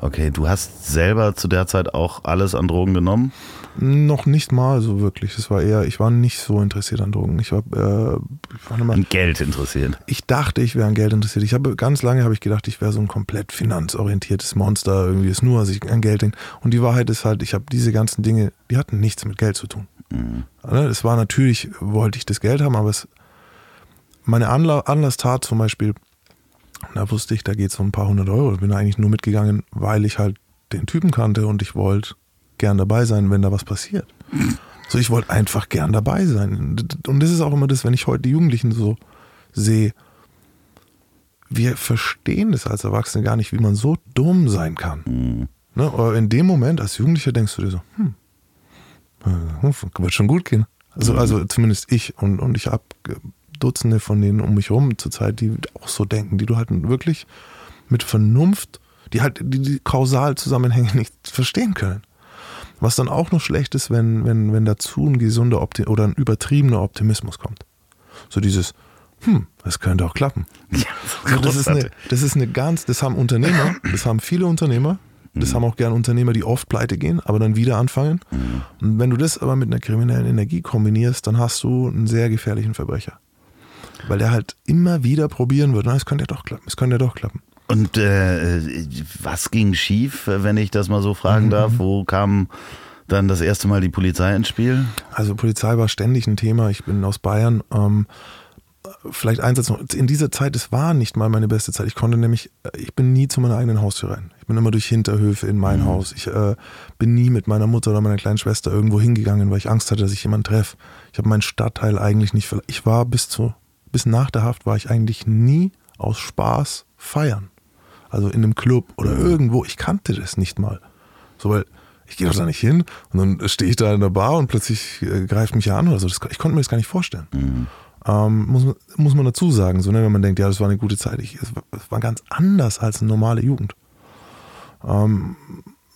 Okay, du hast selber zu der Zeit auch alles an Drogen genommen? Noch nicht mal so wirklich. Es war eher, ich war nicht so interessiert an Drogen. Ich war, äh, ich war immer, An Geld interessiert. ich dachte, ich wäre an Geld interessiert. Ich habe ganz lange habe ich gedacht, ich wäre so ein komplett finanzorientiertes Monster. Irgendwie ist nur, was ich an Geld denke. Und die Wahrheit ist halt, ich habe diese ganzen Dinge, die hatten nichts mit Geld zu tun. Mhm. Ne, Es war natürlich, wollte ich das Geld haben, aber es, meine Anla Anlasstat zum Beispiel, da wusste ich, da geht es um ein paar hundert Euro. Ich bin da eigentlich nur mitgegangen, weil ich halt den Typen kannte und ich wollte gern dabei sein, wenn da was passiert. So, ich wollte einfach gern dabei sein. Und das ist auch immer das, wenn ich heute die Jugendlichen so sehe, wir verstehen das als Erwachsene gar nicht, wie man so dumm sein kann. Ne? Aber in dem Moment, als Jugendlicher, denkst du dir so, hm, äh, wird schon gut gehen. Also, also zumindest ich und, und ich habe Dutzende von denen um mich rum zurzeit, die auch so denken, die du halt wirklich mit Vernunft, die halt die, die Kausalzusammenhänge nicht verstehen können. Was dann auch noch schlecht ist, wenn, wenn, wenn dazu ein gesunder Opti oder ein übertriebener Optimismus kommt. So dieses, hm, das könnte auch klappen. Ja, Also das, ist eine, das ist eine ganz, das haben Unternehmer, das haben viele Unternehmer, das haben auch gern Unternehmer, die oft pleite gehen, aber dann wieder anfangen. Und wenn du das aber mit einer kriminellen Energie kombinierst, dann hast du einen sehr gefährlichen Verbrecher. Weil der halt immer wieder probieren wird, na, es könnte ja doch klappen, es könnte ja doch klappen. Und äh, was ging schief, wenn ich das mal so fragen Mhm. darf? Wo kam dann das erste Mal die Polizei ins Spiel? Also Polizei war ständig ein Thema. Ich bin aus Bayern. Ähm, vielleicht Einsatz noch. In dieser Zeit, es war nicht mal meine beste Zeit. Ich konnte nämlich, ich bin nie zu meiner eigenen Haustür rein. Ich bin immer durch Hinterhöfe in mein Haus. Ich äh, bin nie mit meiner Mutter oder meiner kleinen Schwester irgendwo hingegangen, weil ich Angst hatte, dass ich jemanden treffe. Ich habe meinen Stadtteil eigentlich nicht verlassen. Ich war bis zu, bis nach der Haft war ich eigentlich nie aus Spaß feiern. Also in einem Club oder irgendwo. Ich kannte das nicht mal. So, weil ich gehe doch da nicht hin und dann stehe ich da in der Bar und plötzlich äh, greift mich ja an oder so. Das, ich konnte mir das gar nicht vorstellen. Ähm, muss, man- muss man dazu sagen, so, ne, wenn man denkt, ja, das war eine gute Zeit. Ich, es, war- es war ganz anders als eine normale Jugend. Ähm,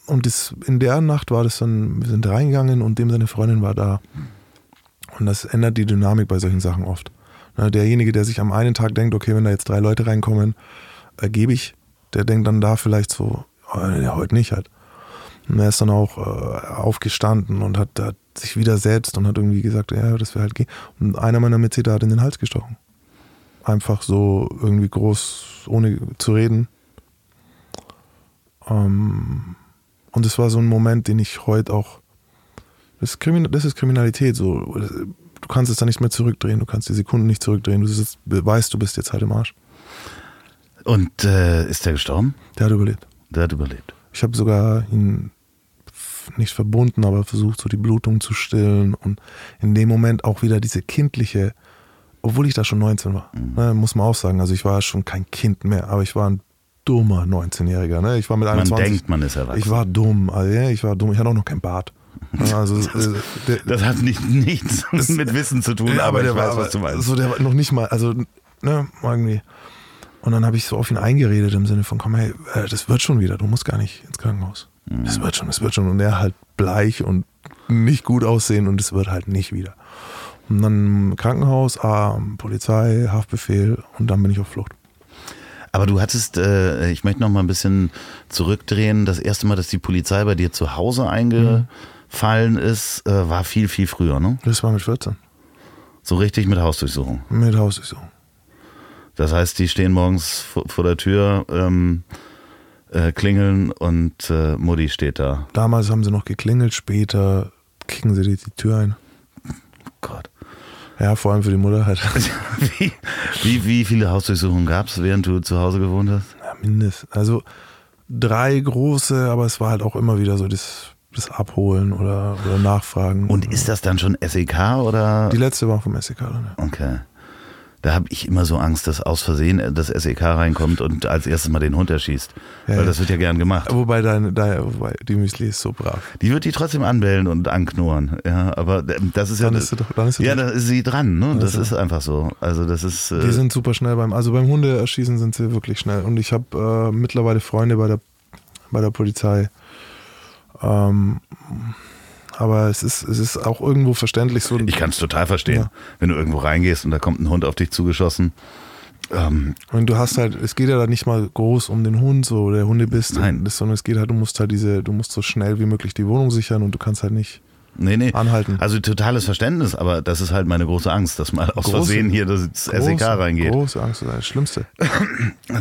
und das, in der Nacht war das dann, wir sind reingegangen und dem seine Freundin war da. Und das ändert die Dynamik bei solchen Sachen oft. Ne, derjenige, der sich am einen Tag denkt, okay, wenn da jetzt drei Leute reinkommen, äh, gebe ich, der denkt dann da vielleicht so, oh, ja, heute nicht halt. Und er ist dann auch äh, aufgestanden und hat, hat sich widersetzt und hat irgendwie gesagt, ja, das wäre halt gehen. Und einer meiner Mittäter hat in den Hals gestochen. Einfach so irgendwie groß, ohne zu reden. Ähm, und es war so ein Moment, den ich heute auch. Das ist, Krimin das ist Kriminalität so. Du kannst es dann nicht mehr zurückdrehen, du kannst die Sekunden nicht zurückdrehen. Du sitzt, weißt, du bist jetzt halt im Arsch. Und äh, ist der gestorben? Der hat überlebt. Der hat überlebt. Ich habe sogar ihn nicht verbunden, aber versucht, so die Blutung zu stillen und in dem Moment auch wieder diese kindliche, obwohl ich da schon 19 war, ne, muss man auch sagen. Also ich war schon kein Kind mehr, aber ich war ein dummer 19-Jähriger. Ne? Ich war mit Man 21. denkt, man ist erwachsen. ich war dumm, also, ja, ich war dumm. Ich hatte auch noch kein Bart. Also, äh, der, das hat nicht, nichts mit Wissen zu tun, ja, aber, ich der weiß, war was du meinst. So, der war noch nicht mal, also, ne, irgendwie. Und dann habe ich so auf ihn eingeredet im Sinne von, komm, hey, äh, das wird schon wieder, du musst gar nicht ins Krankenhaus. Das wird schon, das wird schon. Und er halt bleich und nicht gut aussehen und es wird halt nicht wieder. Und dann Krankenhaus, ah, Polizei, Haftbefehl und dann bin ich auf Flucht. Aber du hattest, äh, ich möchte noch mal ein bisschen zurückdrehen, das erste Mal, dass die Polizei bei dir zu Hause eingefallen ist, äh, war viel, viel früher, ne? Das war mit 14. So richtig mit Hausdurchsuchung. Mit Hausdurchsuchung. Das heißt, die stehen morgens vor, vor der Tür, ähm, äh, klingeln und äh, Mutti steht da. Damals haben sie noch geklingelt, später kicken sie die, die Tür ein. Gott. Ja, vor allem für die Mutter halt. Wie, wie, wie viele Hausdurchsuchungen gab es, während du zu Hause gewohnt hast? Ja, mindestens. Also drei große, aber es war halt auch immer wieder so das, das Abholen oder, oder Nachfragen. Und ist das dann schon SEK oder? die letzte war vom SEK dann, ja. Okay. Da habe ich immer so Angst, dass aus Versehen das SEK reinkommt und als erstes mal den Hund erschießt. Ja, Weil das wird ja gern gemacht. Wobei deine, deine wobei, die Müsli ist so brav. Die wird die trotzdem anbellen und anknurren. Ja, aber ähm, das ist Dann ja. ist sie doch, dann ist sie ja, doch, da ist sie dran, ne? Das Also. ist einfach so. Also das ist. Äh, die sind super schnell beim, also beim Hundeerschießen sind sie wirklich schnell. Und ich habe äh, mittlerweile Freunde bei der, bei der Polizei. Ähm, aber es ist, es ist auch irgendwo verständlich so. ich kann es total verstehen, Ja. wenn du irgendwo reingehst und da kommt ein Hund auf dich zugeschossen. Ähm, Und du hast halt, es geht ja da nicht mal groß um den Hund, so der Hundebiss, Nein. das, sondern es geht halt, du musst halt diese, du musst so schnell wie möglich die Wohnung sichern und du kannst halt nicht nee, nee. anhalten. Also totales Verständnis, aber das ist halt meine große Angst, dass mal aus Große- Versehen hier das SEK reingeht. Große Angst, das ist das Schlimmste.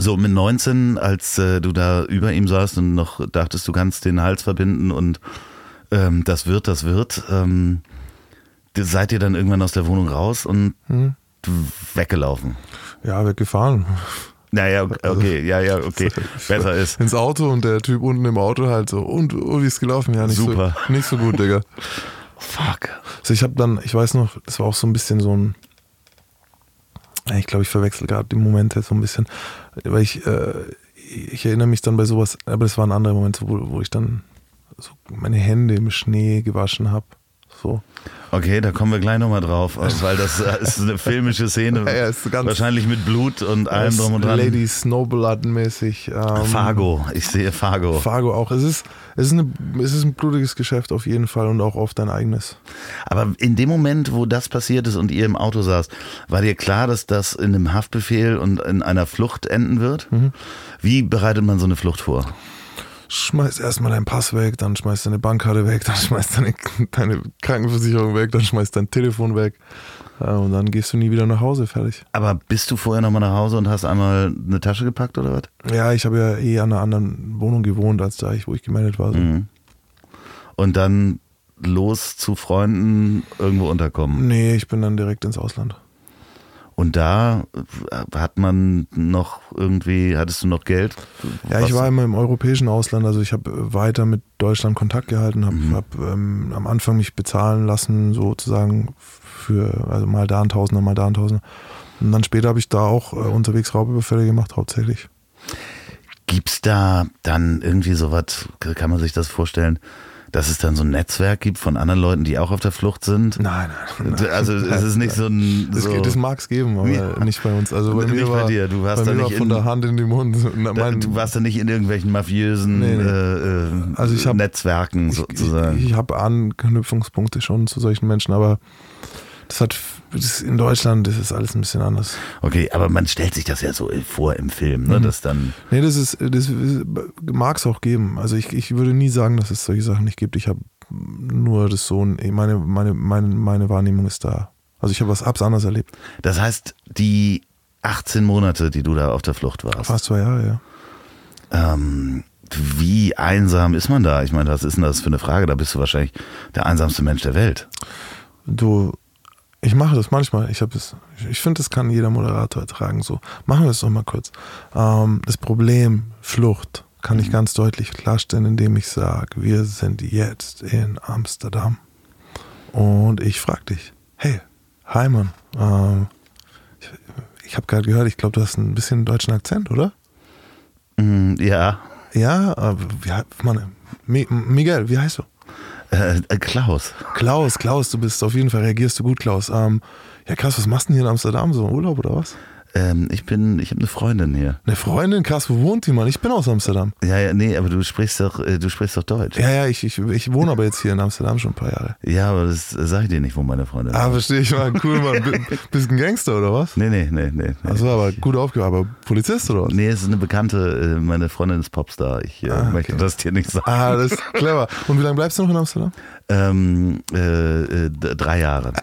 So mit 19, als äh, du da über ihm saßt und noch dachtest, du kannst den Hals verbinden und ähm, das wird, das wird, ähm, seid ihr dann irgendwann aus der Wohnung raus und Hm? weggelaufen? Ja, weggefahren. Naja, okay, okay, ja, ja, okay, besser ist. Ins Auto und der Typ unten im Auto halt so, und oh, wie ist gelaufen? Ja, nicht, Super. So, nicht so gut, Digga. Fuck. Also ich habe dann, ich weiß noch, das war auch so ein bisschen so ein, ich glaube, ich verwechsel gerade die Momente so ein bisschen, weil ich, äh, ich erinnere mich dann bei sowas, aber das waren andere Momente, wo, wo ich dann so meine Hände im Schnee gewaschen habe. So. Okay, da kommen wir gleich nochmal drauf, weil das äh, ist eine filmische Szene. Ja, ja, ist ganz- wahrscheinlich mit Blut und allem drum und dran. Lady Snowblood-mäßig. Ähm, Fargo, ich sehe Fargo. Fargo auch. Es ist, es, ist eine, es ist ein blutiges Geschäft auf jeden Fall und auch oft dein eigenes. Aber in dem Moment, wo das passiert ist und ihr im Auto saßt, war dir klar, dass das in einem Haftbefehl und in einer Flucht enden wird? Mhm. Wie bereitet man so eine Flucht vor? Schmeiß erstmal deinen Pass weg, dann schmeißt deine Bankkarte weg, dann schmeißt deine, deine Krankenversicherung weg, dann schmeißt dein Telefon weg. Und dann gehst du nie wieder nach Hause, fertig. Aber bist du vorher nochmal nach Hause und hast einmal eine Tasche gepackt oder was? Ja, ich habe ja eh an einer anderen Wohnung gewohnt, als da ich, wo ich gemeldet war. So. Mhm. Und dann los zu Freunden irgendwo unterkommen. Nee, ich bin dann direkt ins Ausland. Und da äh, hat man noch irgendwie, hattest du noch Geld? Ja, ich war immer im europäischen Ausland, also ich habe äh, weiter mit Deutschland Kontakt gehalten, habe Mhm. hab, ähm, am Anfang mich bezahlen lassen, sozusagen für, also mal da ein Tausender, mal da ein Tausender. Und dann später habe ich da auch äh, unterwegs Raubüberfälle gemacht, hauptsächlich. Gibt's da dann irgendwie sowas, kann man sich das vorstellen, dass es dann so ein Netzwerk gibt von anderen Leuten, die auch auf der Flucht sind? Nein, nein. nein. Also es ist nicht so ein... Das, So, das mag es geben, aber Ja. nicht bei uns. Also bei Nicht mir bei war, dir, du warst bei da nicht von in- der Hand in den Mund. Na, da, mein- du warst ja nicht in irgendwelchen mafiösen Nee, nee. Äh, äh, Also ich hab- Netzwerken ich, sozusagen. ich, ich habe Anknüpfungspunkte schon zu solchen Menschen, aber das hat das in Deutschland das ist alles ein bisschen anders. okay, aber man stellt sich das ja so vor im Film, Mhm. ne, dass dann... Nee, das ist, das mag es auch geben. Also ich, ich würde nie sagen, dass es solche Sachen nicht gibt. Ich habe nur das so, meine, meine, meine, meine Wahrnehmung ist da. Also ich habe was hab's anders erlebt. Das heißt, die 18 Monate, die du da auf der Flucht warst, Fast zwei Jahre, ja. ähm, wie einsam ist man da? Ich meine, was ist denn das für eine Frage? Da bist du wahrscheinlich der einsamste Mensch der Welt. Du, ich mache das manchmal. Ich habe es. Ich finde, das kann jeder Moderator ertragen. So machen wir es doch mal kurz. Ähm, das Problem Flucht kann ich ganz deutlich klarstellen, indem ich sage, wir sind jetzt in Amsterdam und ich frage dich, hey, hi Mann, ähm, ich, ich habe gerade gehört, ich glaube, du hast ein bisschen deutschen Akzent, oder? Mm, ja, Ja, aber wie, Mann, Mi- Miguel, wie heißt du? Äh, äh, Klaus. Klaus, Klaus, du bist auf jeden Fall, reagierst du gut, Klaus. Ähm, ja, krass, was machst du denn hier in Amsterdam? So Urlaub oder was? Ähm, ich bin, ich habe eine Freundin hier. Eine Freundin, krass, wo wohnt die, Mann? Ich bin aus Amsterdam. Ja, ja, nee, aber du sprichst doch, äh, du sprichst doch Deutsch. Ja, ja, ich, ich, ich wohne aber jetzt hier in Amsterdam schon ein paar Jahre. Ja, aber das äh, sag ich dir nicht, wo meine Freundin Ah, ist. verstehe ich, Mann. Cool, Mann. B- Bist ein Gangster oder was? Nee, nee, nee, nee. nee. Achso, aber gut aufgehört. Aber Polizist oder was? Nee, es ist eine bekannte, äh, meine Freundin ist Popstar. Ich Ah, okay. möchte das dir nicht sagen. Ah, das ist clever. Und wie lange bleibst du noch in Amsterdam? Ähm, äh, drei Jahre.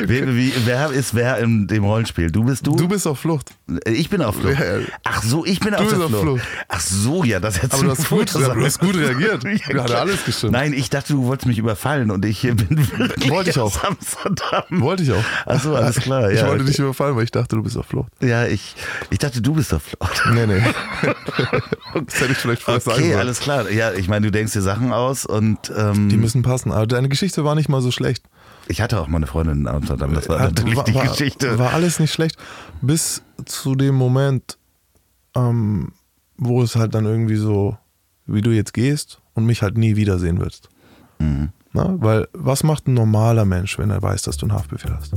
wie, wer ist wer in dem Rollenspiel? Du bist du? Du bist auf Flucht. ich bin auf Flucht. Ach so, ich bin Du auf bist auf Flucht. Flucht. Ach so, ja, das hättest Aber du hast gut, vorher du hast gut reagiert. Ja, Du hast alles gestimmt. Nein, ich dachte, du wolltest mich überfallen und ich bin wirklich Wollte ich auch. Amsterdam. Wollte ich auch. Ach so, alles klar. Ich ja, wollte okay. dich überfallen, weil ich dachte, du bist auf Flucht. Ja, ich, ich dachte, du bist auf Flucht. Nee, nee. das hätte ich vielleicht vorher sagen Okay, sollen. alles klar. Ja, ich meine, du denkst dir Sachen aus und ähm, Die müssen passen. Aber deine Geschichte war nicht mal so schlecht. Ich hatte auch mal eine Freundin in Amsterdam. Das war Hat- natürlich war, die war, Geschichte. War alles nicht schlecht. Bis zu dem Moment, ähm, wo es halt dann irgendwie so, wie du jetzt gehst und mich halt nie wiedersehen wirst. Mhm. Na, weil was macht ein normaler Mensch, wenn er weiß, dass du einen Haftbefehl hast?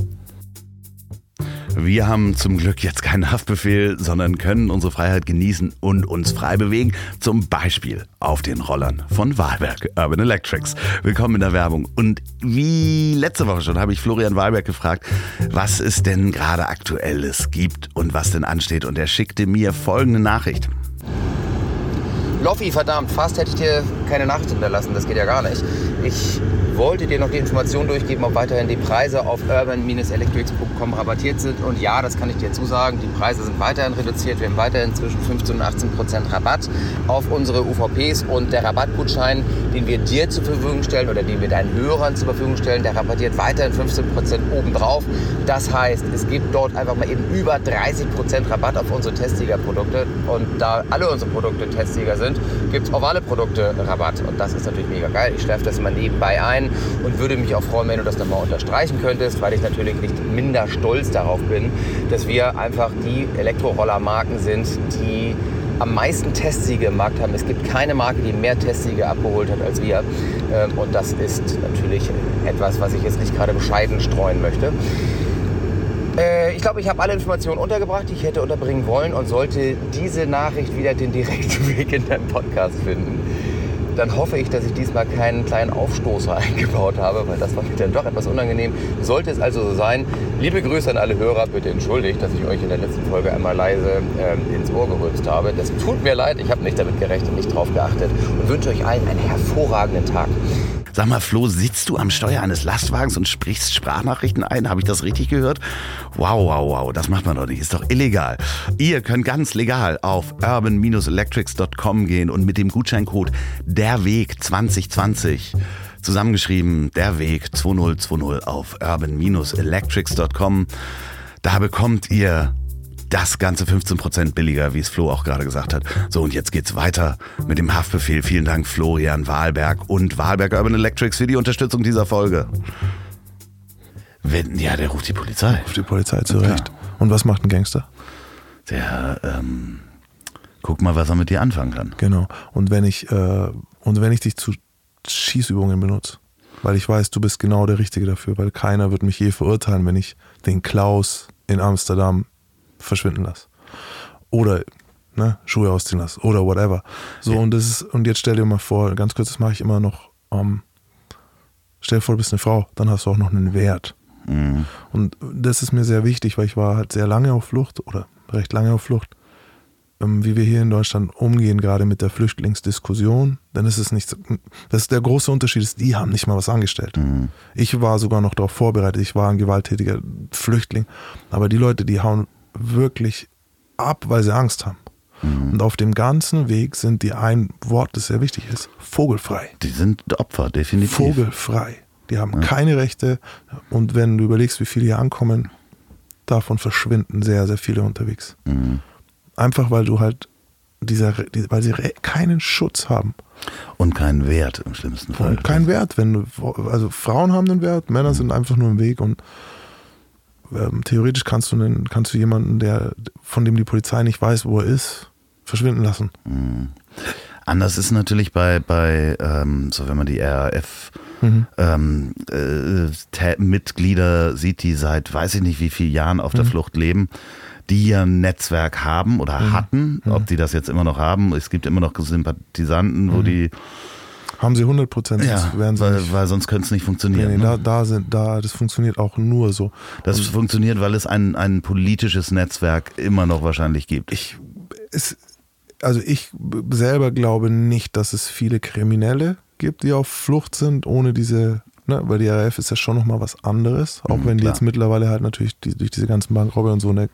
Wir haben zum Glück jetzt keinen Haftbefehl, sondern können unsere Freiheit genießen und uns frei bewegen. Zum Beispiel auf den Rollern von Wahlberg Urban Electrics. Willkommen in der Werbung. Und wie letzte Woche schon habe ich Florian Wahlberg gefragt, was es denn gerade aktuelles gibt und was denn ansteht. Und er schickte mir folgende Nachricht. Loffi, verdammt, fast hätte ich dir keine Nachricht hinterlassen, das geht ja gar nicht. Ich wollte dir noch die Information durchgeben, ob weiterhin die Preise auf urban-electrics.com rabattiert sind. Und ja, das kann ich dir zusagen, die Preise sind weiterhin reduziert. Wir haben weiterhin zwischen 15 und 18 Prozent Rabatt auf unsere UVPs. Und der Rabattgutschein, den wir dir zur Verfügung stellen oder den wir deinen Hörern zur Verfügung stellen, der rabattiert weiterhin 15 Prozent obendrauf. Das heißt, es gibt dort einfach mal eben über 30 Prozent Rabatt auf unsere Testsieger-Produkte. Und da alle unsere Produkte Testsieger sind, gibt es auf alle Produkte Rabatt. Und das ist natürlich mega geil. Ich schleife das immer nebenbei ein und würde mich auch freuen, wenn du das nochmal unterstreichen könntest, weil ich natürlich nicht minder stolz darauf bin, dass wir einfach die Elektrorollermarken sind, die am meisten Testsiege im Markt haben. Es gibt keine Marke, die mehr Testsiege abgeholt hat als wir. Ähm, und das ist natürlich etwas, was ich jetzt nicht gerade bescheiden streuen möchte. Äh, ich glaube, ich habe alle Informationen untergebracht, die ich hätte unterbringen wollen. Und sollte diese Nachricht wieder den direkten Weg in deinen Podcast finden, dann hoffe ich, dass ich diesmal keinen kleinen Aufstoßer eingebaut habe, weil das war mir dann doch etwas unangenehm. Sollte es also so sein, liebe Grüße an alle Hörer, bitte entschuldigt, dass ich euch in der letzten Folge einmal leise ähm, ins Ohr gerülpst habe. Das tut mir leid, ich habe nicht damit gerechnet, nicht drauf geachtet und wünsche euch allen einen hervorragenden Tag. Sag mal, Flo, sitzt du am Steuer eines Lastwagens und sprichst Sprachnachrichten ein? Habe ich das richtig gehört? Wow, wow, wow, das macht man doch nicht. Ist doch illegal. Ihr könnt ganz legal auf urban-electrics.com gehen und mit dem Gutscheincode derweg 2020 zusammengeschrieben, der Weg 2020 auf urban-electrics.com. Da bekommt ihr das Ganze 15% billiger, wie es Flo auch gerade gesagt hat. So, und jetzt geht's weiter mit dem Haftbefehl. Vielen Dank, Florian Wahlberg und Wahlberg Urban Electrics für die Unterstützung dieser Folge. Wenn, ja, der ruft die Polizei. Auf die Polizei zurecht. Ja. Und was macht ein Gangster? Der, ähm, guck mal, was er mit dir anfangen kann. Genau. Und wenn ich, äh, und wenn ich dich zu Schießübungen benutze, weil ich weiß, du bist genau der Richtige dafür, weil keiner wird mich je verurteilen, wenn ich den Klaus in Amsterdam verschwinden lasse. Oder ne, Schuhe ausziehen lasse oder whatever. So, ja. und das ist, und jetzt stell dir mal vor, ganz kurz, das mache ich immer noch, um, ähm, stell dir vor, du bist eine Frau, dann hast du auch noch einen Wert. Mhm. Und das ist mir sehr wichtig, weil ich war halt sehr lange auf Flucht oder recht lange auf Flucht, ähm, wie wir hier in Deutschland umgehen, gerade mit der Flüchtlingsdiskussion. Denn es ist nicht, das ist der große Unterschied, ist, die haben nicht mal was angestellt. Mhm. Ich war sogar noch darauf vorbereitet, ich war ein gewalttätiger Flüchtling. Aber die Leute, die hauen wirklich ab, weil sie Angst haben. Mhm. Und auf dem ganzen Weg sind die ein Wort, das sehr wichtig ist, vogelfrei. Die sind Opfer, definitiv. Vogelfrei. Die haben ja. keine Rechte. Und wenn du überlegst, wie viele hier ankommen, davon verschwinden sehr, sehr viele unterwegs. Mhm. Einfach weil du halt dieser, weil sie keinen Schutz haben. Und keinen Wert im schlimmsten Fall. Und keinen Wert, wenn du, also Frauen haben einen Wert, Männer mhm. sind einfach nur im Weg und ähm, theoretisch kannst du, einen, kannst du jemanden, der, von dem die Polizei nicht weiß, wo er ist, verschwinden lassen. Mhm. Anders ist natürlich bei, bei ähm, so wenn man die RAF mhm. ähm, äh, Mitglieder sieht, die seit weiß ich nicht wie vielen Jahren auf der mhm. Flucht leben, die ja ein Netzwerk haben oder mhm. hatten, ob mhm. die das jetzt immer noch haben. Es gibt immer noch Sympathisanten, wo mhm. die haben sie 100 Prozent, ja, weil, weil, sonst könnte es nicht funktionieren. Nee, nee, ne? da, da, sind, da, das funktioniert auch nur so. Das Und funktioniert, weil es ein, ein politisches Netzwerk immer noch wahrscheinlich gibt. Ich, es, also ich selber glaube nicht, dass es viele Kriminelle gibt, die auf Flucht sind, ohne diese, ne, weil die RAF ist ja schon nochmal was anderes, auch mhm, wenn die klar. jetzt mittlerweile halt natürlich die, durch diese ganzen Bankraube und so eine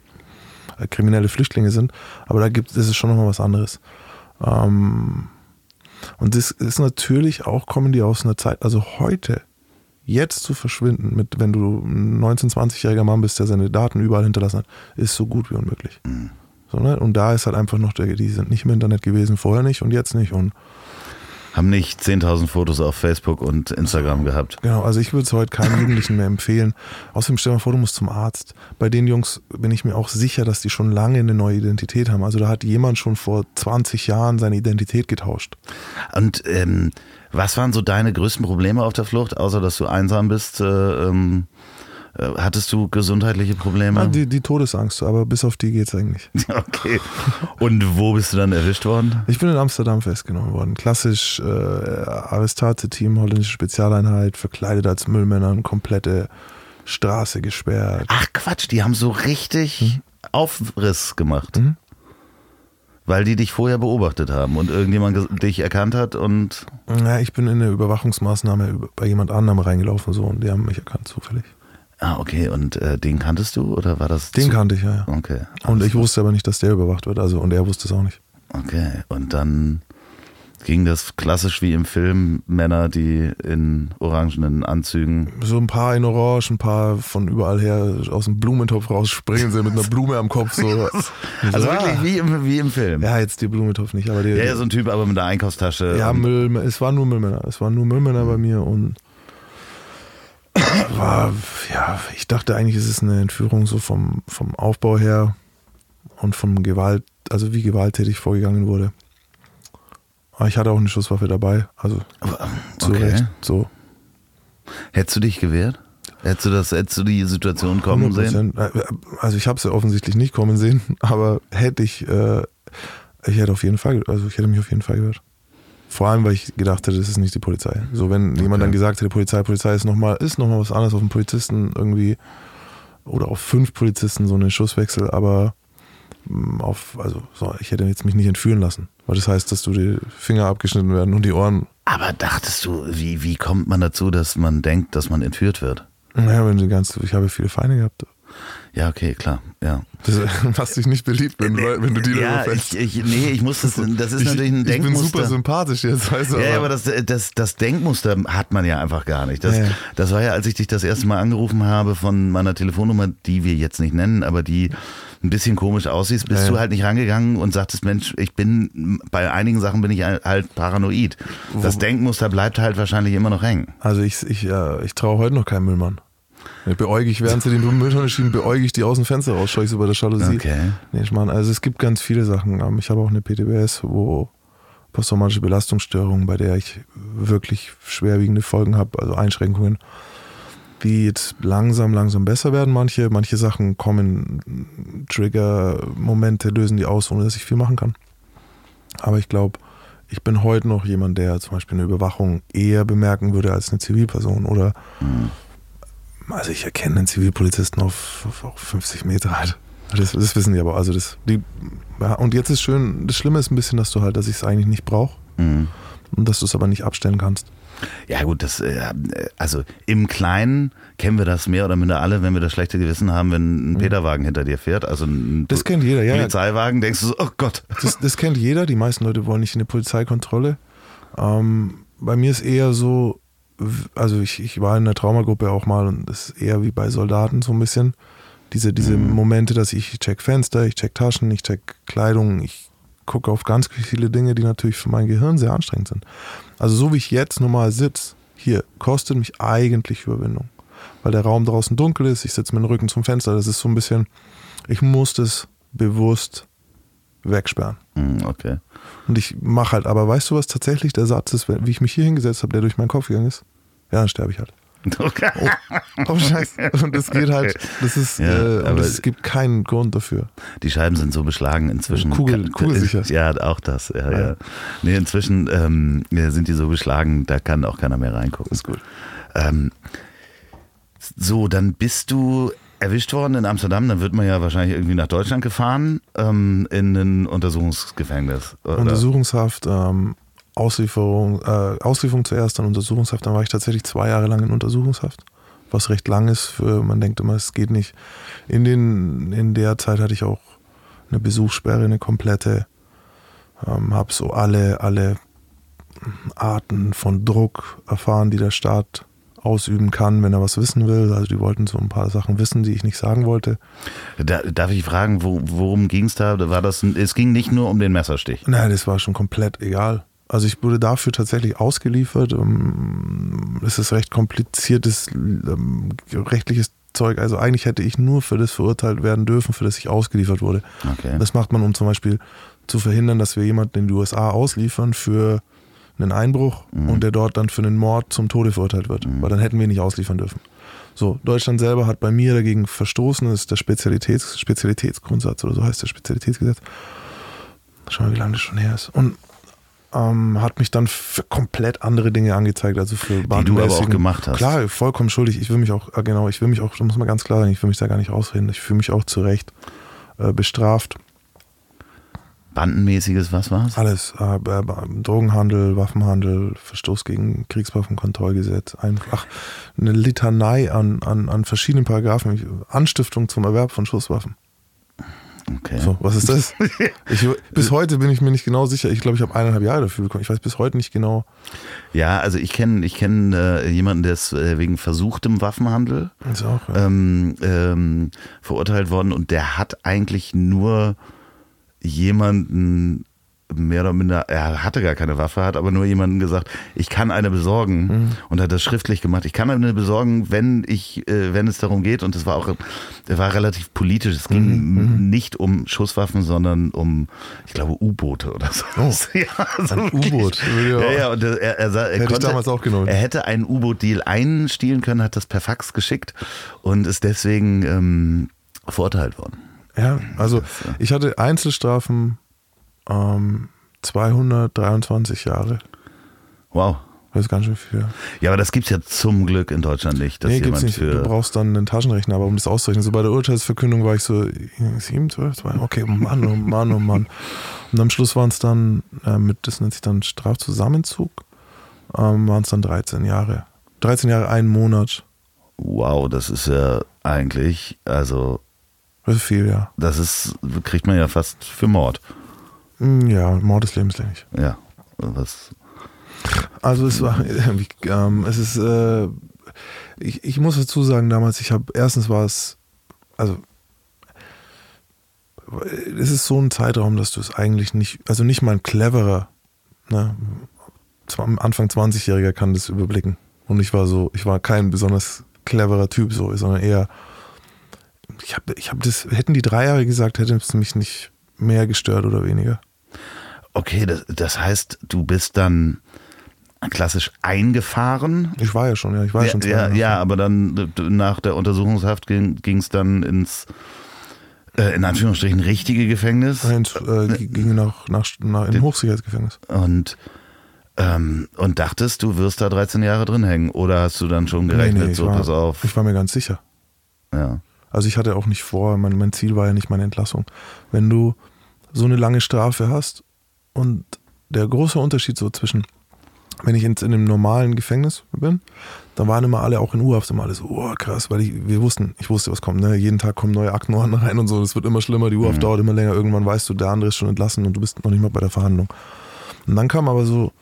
äh, kriminelle Flüchtlinge sind, aber da gibt es schon nochmal was anderes. Ähm, und das ist natürlich auch, kommen die aus einer Zeit, also heute, jetzt zu verschwinden, mit, wenn du ein 19-, 20-jähriger Mann bist, der seine Daten überall hinterlassen hat, ist so gut wie unmöglich. Mhm. So, ne? Und da ist halt einfach noch, der, die sind nicht im Internet gewesen, vorher nicht und jetzt nicht. Und haben nicht 10.000 Fotos auf Facebook und Instagram gehabt. Genau, also ich würde es heute keinen Jugendlichen mehr empfehlen. Außerdem stell dir mal vor, du musst zum Arzt. Bei den Jungs bin ich mir auch sicher, dass die schon lange eine neue Identität haben. Also da hat jemand schon vor 20 Jahren seine Identität getauscht. Und ähm, was waren so deine größten Probleme auf der Flucht, außer dass du einsam bist? Äh, ähm äh, hattest du gesundheitliche Probleme? Ja, die, die Todesangst, aber bis auf die geht es eigentlich. Okay. Und wo bist du dann erwischt worden? Ich bin in Amsterdam festgenommen worden. Klassisch äh, Arrestate-Team, holländische Spezialeinheit, verkleidet als Müllmänner, komplette Straße gesperrt. Ach Quatsch, die haben so richtig mhm. Aufriss gemacht. Mhm. Weil die dich vorher beobachtet haben und irgendjemand dich erkannt hat und. Ja, ich bin in eine Überwachungsmaßnahme bei jemand anderem reingelaufen so und die haben mich erkannt zufällig. Ah, okay. Und äh, den kanntest du oder war das? Den kannte ich, ja. ja. Okay. Und ich wusste aber nicht, dass der überwacht wird. Also und er wusste es auch nicht. Okay. Und dann ging das klassisch wie im Film Männer, die in orangenen Anzügen. So ein paar in Orange, ein paar von überall her aus dem Blumentopf rausspringen sie mit einer Blume am Kopf. So. also ah. wirklich wie im, wie im Film. Ja, jetzt die Blumentopf nicht, aber die, Ja, ja, so ein Typ, aber mit der Einkaufstasche. Ja, Müll, es waren nur Müllmänner. Es waren nur Müllmänner bei mir und war, ja, ich dachte eigentlich, ist es eine Entführung so vom, vom Aufbau her. und von Gewalt, also wie gewalttätig vorgegangen wurde. Aber ich hatte auch eine Schusswaffe dabei, also ähm, zu okay. Recht. So. Hättest du dich gewehrt? Hättest du das, hättest du die Situation kommen sehen? 100%. Äh, Also ich habe es ja offensichtlich nicht kommen sehen, aber hätte ich, äh, ich hätte auf jeden Fall, also ich hätte mich auf jeden Fall gehört. Vor allem, weil ich gedacht hätte, das ist nicht die Polizei. So, wenn jemand dann gesagt hätte, Polizei, Polizei ist nochmal, ist noch mal was anderes auf einen Polizisten irgendwie oder auf fünf Polizisten so einen Schusswechsel, aber mh, auf, also so, ich hätte jetzt mich nicht entführen lassen. Weil das heißt, dass du die Finger abgeschnitten werden und die Ohren. Aber dachtest du, wie, wie kommt man dazu, dass man denkt, dass man entführt wird? Naja, wenn du ganz, ich habe viele Feinde gehabt. Ja, okay, klar, ja. Das macht dich nicht beliebt, wenn, Leute- wenn du die ja, überfällst. ich, ich, nee, ich muss das, das ist ich, natürlich ein ich bin Denkmuster. super sympathisch jetzt, weißt du. Ja, ja, aber das, das, das Denkmuster hat man ja einfach gar nicht. Das, Ja, das war ja, als ich dich das erste Mal angerufen habe von meiner Telefonnummer, die wir jetzt nicht nennen, aber die ein bisschen komisch aussieht, bist Ja, ja. du halt nicht rangegangen und sagtest, Mensch, ich bin, bei einigen Sachen bin ich halt paranoid. Das Denkmuster bleibt halt wahrscheinlich immer noch hängen. Also ich, ich, äh, ich traue heute noch keinem Müllmann. Ich, während sie den Mülltonne schieben, beäuge ich die aus dem Fenster raus, schaue ich so bei der Jalousie. Okay. Nee, ich meine, also es gibt ganz viele Sachen. Ähm, Ich habe auch eine PTBS, wo posttraumatische Belastungsstörung, bei der ich wirklich schwerwiegende Folgen habe, also Einschränkungen, die jetzt langsam, langsam besser werden. Manche, manche Sachen kommen, Trigger, Momente lösen die aus, ohne dass ich viel machen kann. Aber ich glaube, ich bin heute noch jemand, der zum Beispiel eine Überwachung eher bemerken würde als eine Zivilperson. Oder also ich erkenne einen Zivilpolizisten auf, auf, auf 50 Meter halt. Das, das wissen die aber. Also das, die, ja, und jetzt ist schön, das Schlimme ist ein bisschen, dass du halt, dass ich es eigentlich nicht brauche Mhm. und dass du es aber nicht abstellen kannst. Ja gut, das äh, also im Kleinen kennen wir das mehr oder minder alle, wenn wir das schlechte Gewissen haben, wenn ein Peterwagen hinter dir fährt, also ein Mhm. Das kennt jeder, ja. Polizeiwagen, denkst du so, oh Gott. Das, das kennt jeder. Die meisten Leute wollen nicht in eine Polizeikontrolle. Ähm, bei mir ist eher so, also ich, ich war in der Traumagruppe auch mal und das ist eher wie bei Soldaten so ein bisschen. Diese, diese Momente, dass ich, ich check Fenster, ich check Taschen, ich check Kleidung, ich gucke auf ganz viele Dinge, die natürlich für mein Gehirn sehr anstrengend sind. Also so wie ich jetzt normal sitze, hier, kostet mich eigentlich Überwindung. Weil der Raum draußen dunkel ist, ich sitze mit dem Rücken zum Fenster, das ist so ein bisschen, ich muss das bewusst wegsperren. Mhm, okay. Und ich mache halt, aber weißt du, was tatsächlich der Satz ist, wie ich mich hier hingesetzt habe, der durch meinen Kopf gegangen ist? Ja, dann sterbe ich halt. okay. Oh, Scheiße. Und das geht halt, das ist, Ja, äh, aber- und es gibt keinen Grund dafür. Die Scheiben sind so beschlagen inzwischen. Kugel- kugelsicher. Ja, auch das. Ja, ja. Ja. Nee, inzwischen ähm, sind die so beschlagen, da kann auch keiner mehr reingucken. Ist gut. Ähm, so, dann bist du erwischt worden in Amsterdam. Dann wird man ja wahrscheinlich irgendwie nach Deutschland gefahren ähm, in ein Untersuchungsgefängnis. Oder? Untersuchungshaft, ähm, Auslieferung, äh, Auslieferung zuerst, dann Untersuchungshaft. Dann war ich tatsächlich zwei Jahre lang in Untersuchungshaft, was recht lang ist. Für, man denkt immer, es geht nicht. In, den, in der Zeit hatte ich auch eine Besuchssperre, eine komplette. Ähm, habe so alle, alle Arten von Druck erfahren, die der Staat ausüben kann, wenn er was wissen will. Also die wollten so ein paar Sachen wissen, die ich nicht sagen wollte. Da, darf ich fragen, wo, worum ging es da? War das? Es ging nicht nur um den Messerstich. Nein, das war schon komplett egal. Also ich wurde dafür tatsächlich ausgeliefert. Ähm, Es ist recht kompliziertes ähm, rechtliches Zeug. Also eigentlich hätte ich nur für das verurteilt werden dürfen, für das ich ausgeliefert wurde. Okay. Das macht man, um zum Beispiel zu verhindern, dass wir jemanden in die USA ausliefern für einen Einbruch und der dort dann für einen Mord zum Tode verurteilt wird. Weil dann hätten wir ihn nicht ausliefern dürfen. So, Deutschland selber hat bei mir dagegen verstoßen, das ist der Spezialitäts, Spezialitätsgrundsatz oder so heißt der Spezialitätsgesetz. Schau mal, wie lange das schon her ist. Und ähm, hat mich dann für komplett andere Dinge angezeigt, also für du aber auch gemacht hast. Klar, vollkommen schuldig. Ich will mich auch, äh, genau, ich will mich auch, das muss man ganz klar sagen, ich will mich da gar nicht ausreden. Ich fühle mich auch zu Recht äh, bestraft. Bandenmäßiges, was war's? Alles. Äh, Drogenhandel, Waffenhandel, Verstoß gegen Kriegswaffenkontrollgesetz, ein, ach, eine Litanei an, an, an verschiedenen Paragraphen. Anstiftung zum Erwerb von Schusswaffen. Okay. So, was ist das? Ich, bis heute bin ich mir nicht genau sicher. Ich glaube, ich habe eineinhalb Jahre dafür bekommen. Ich weiß bis heute nicht genau. Ja, also ich kenne ich kenn, äh, jemanden, der ist äh, wegen versuchtem Waffenhandel Ist auch, ja. ähm, ähm, verurteilt worden und der hat eigentlich nur jemanden mehr oder minder, er hatte gar keine Waffe, hat aber nur jemandem gesagt, ich kann eine besorgen mhm. und hat das schriftlich gemacht. Ich kann eine besorgen, wenn ich, äh, wenn es darum geht und es war auch, er war relativ politisch. Es ging mhm. mhm. nicht um Schusswaffen, sondern um, ich glaube, U-Boote oder so. Oh, ja, so ein U-Boot. Ja, ja, und er, er, er, er hätte konnte, damals auch genommen. Er hätte einen U-Boot-Deal einstielen können, hat das per Fax geschickt und ist deswegen ähm, verurteilt worden. Ja, also ich hatte Einzelstrafen ähm, 223 Jahre. Wow. Das ist ganz schön viel. Ja, aber das gibt es ja zum Glück in Deutschland nicht. Dass nee, gibt's nicht. du brauchst dann einen Taschenrechner, aber um das auszurechnen. So bei der Urteilsverkündung war ich so 7, 12, 2, okay, oh Mann, oh Mann, oh Mann. Und am Schluss waren es dann, äh, mit, das nennt sich dann Strafzusammenzug, ähm, waren es dann 13 Jahre. 13 Jahre, einen Monat. Wow, das ist ja eigentlich, also. Das ist viel, ja. Das ist, kriegt man ja fast für Mord. Hm, ja, Mord ist lebenslänglich. Ja, was. Also es war, ähm, es ist, äh, ich, ich muss dazu sagen, damals, ich habe, erstens war es, also es ist so ein Zeitraum, dass du es eigentlich nicht, also nicht mal ein cleverer, ne, Anfang 20-Jähriger kann das überblicken. Und ich war so, ich war kein besonders cleverer Typ so, sondern eher, ich habe ich hab das, hätten die drei Jahre gesagt, hätte es mich nicht mehr gestört oder weniger. Okay, das, das heißt, du bist dann klassisch eingefahren. Ich war ja schon, ja, ich war ja, schon. Ja, ja, aber dann nach der Untersuchungshaft ging es dann ins äh, in Anführungsstrichen richtige Gefängnis. Nein, äh, ging nach, nach, nach in Hochsicherheitsgefängnis. Und ähm, und dachtest, du wirst da 13 Jahre drin hängen oder hast du dann schon gerechnet, nee, nee, so war, pass auf? Ich war mir ganz sicher. Ja. Also ich hatte auch nicht vor, mein, mein Ziel war ja nicht meine Entlassung. Wenn du so eine lange Strafe hast und der große Unterschied so zwischen, wenn ich jetzt in einem normalen Gefängnis bin, dann waren immer alle auch in U-Haft immer alle so, oh krass, weil ich, wir wussten, ich wusste, was kommt, ne? Jeden Tag kommen neue Aktenordner rein und so, es wird immer schlimmer, die U-Haft mhm. dauert immer länger, irgendwann weißt du, der andere ist schon entlassen und du bist noch nicht mal bei der Verhandlung. Und dann kam aber so,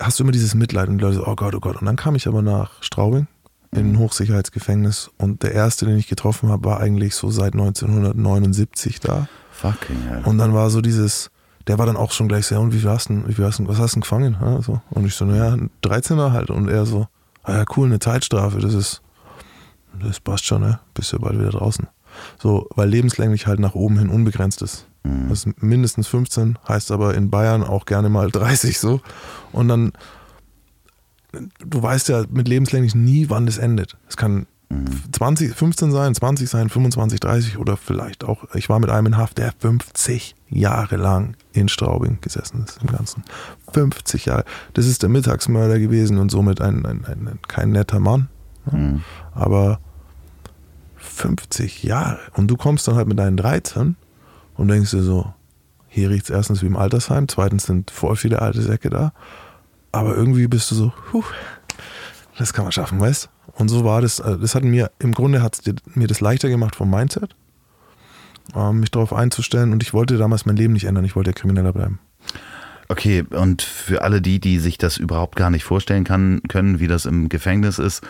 hast du immer dieses Mitleid und die Leute so, oh Gott, oh Gott. Und dann kam ich aber nach Straubing in ein mhm. Hochsicherheitsgefängnis und der erste, den ich getroffen habe, war eigentlich so seit 1979 da. Fucking hell. Und dann war so dieses, der war dann auch schon gleich sehr, und wie viel hast du, wie viel hast du was hast du gefangen? Ja, so. Und ich so, naja, ein 13er halt. Und er so, ah ja, cool, eine Zeitstrafe, das ist, das passt schon, ne? Bist ja bald wieder draußen. So, weil lebenslänglich halt nach oben hin unbegrenzt ist. Mhm. Das ist mindestens 15, heißt aber in Bayern auch gerne mal 30 so. Und dann, du weißt ja mit lebenslänglich nie, wann das endet. Es kann 20, 15 sein, 20 sein, 25, 30 oder vielleicht auch, ich war mit einem in Haft, der 50 Jahre lang in Straubing gesessen ist im Ganzen. 50 Jahre. Das ist der Mittagsmörder gewesen und somit ein, ein, ein, ein kein netter Mann. Mhm. Aber 50 Jahre. Und du kommst dann halt mit deinen 13 und denkst dir so, hier riecht es erstens wie im Altersheim, zweitens sind voll viele alte Säcke da. Aber irgendwie bist du so, puh, das kann man schaffen, weißt Und so war das. Äh, das hat mir, im Grunde hat mir das leichter gemacht vom Mindset, ähm, mich darauf einzustellen. Und ich wollte damals mein Leben nicht ändern. Ich wollte Krimineller bleiben. Okay, und für alle die, die sich das überhaupt gar nicht vorstellen kann, können, wie das im Gefängnis ist,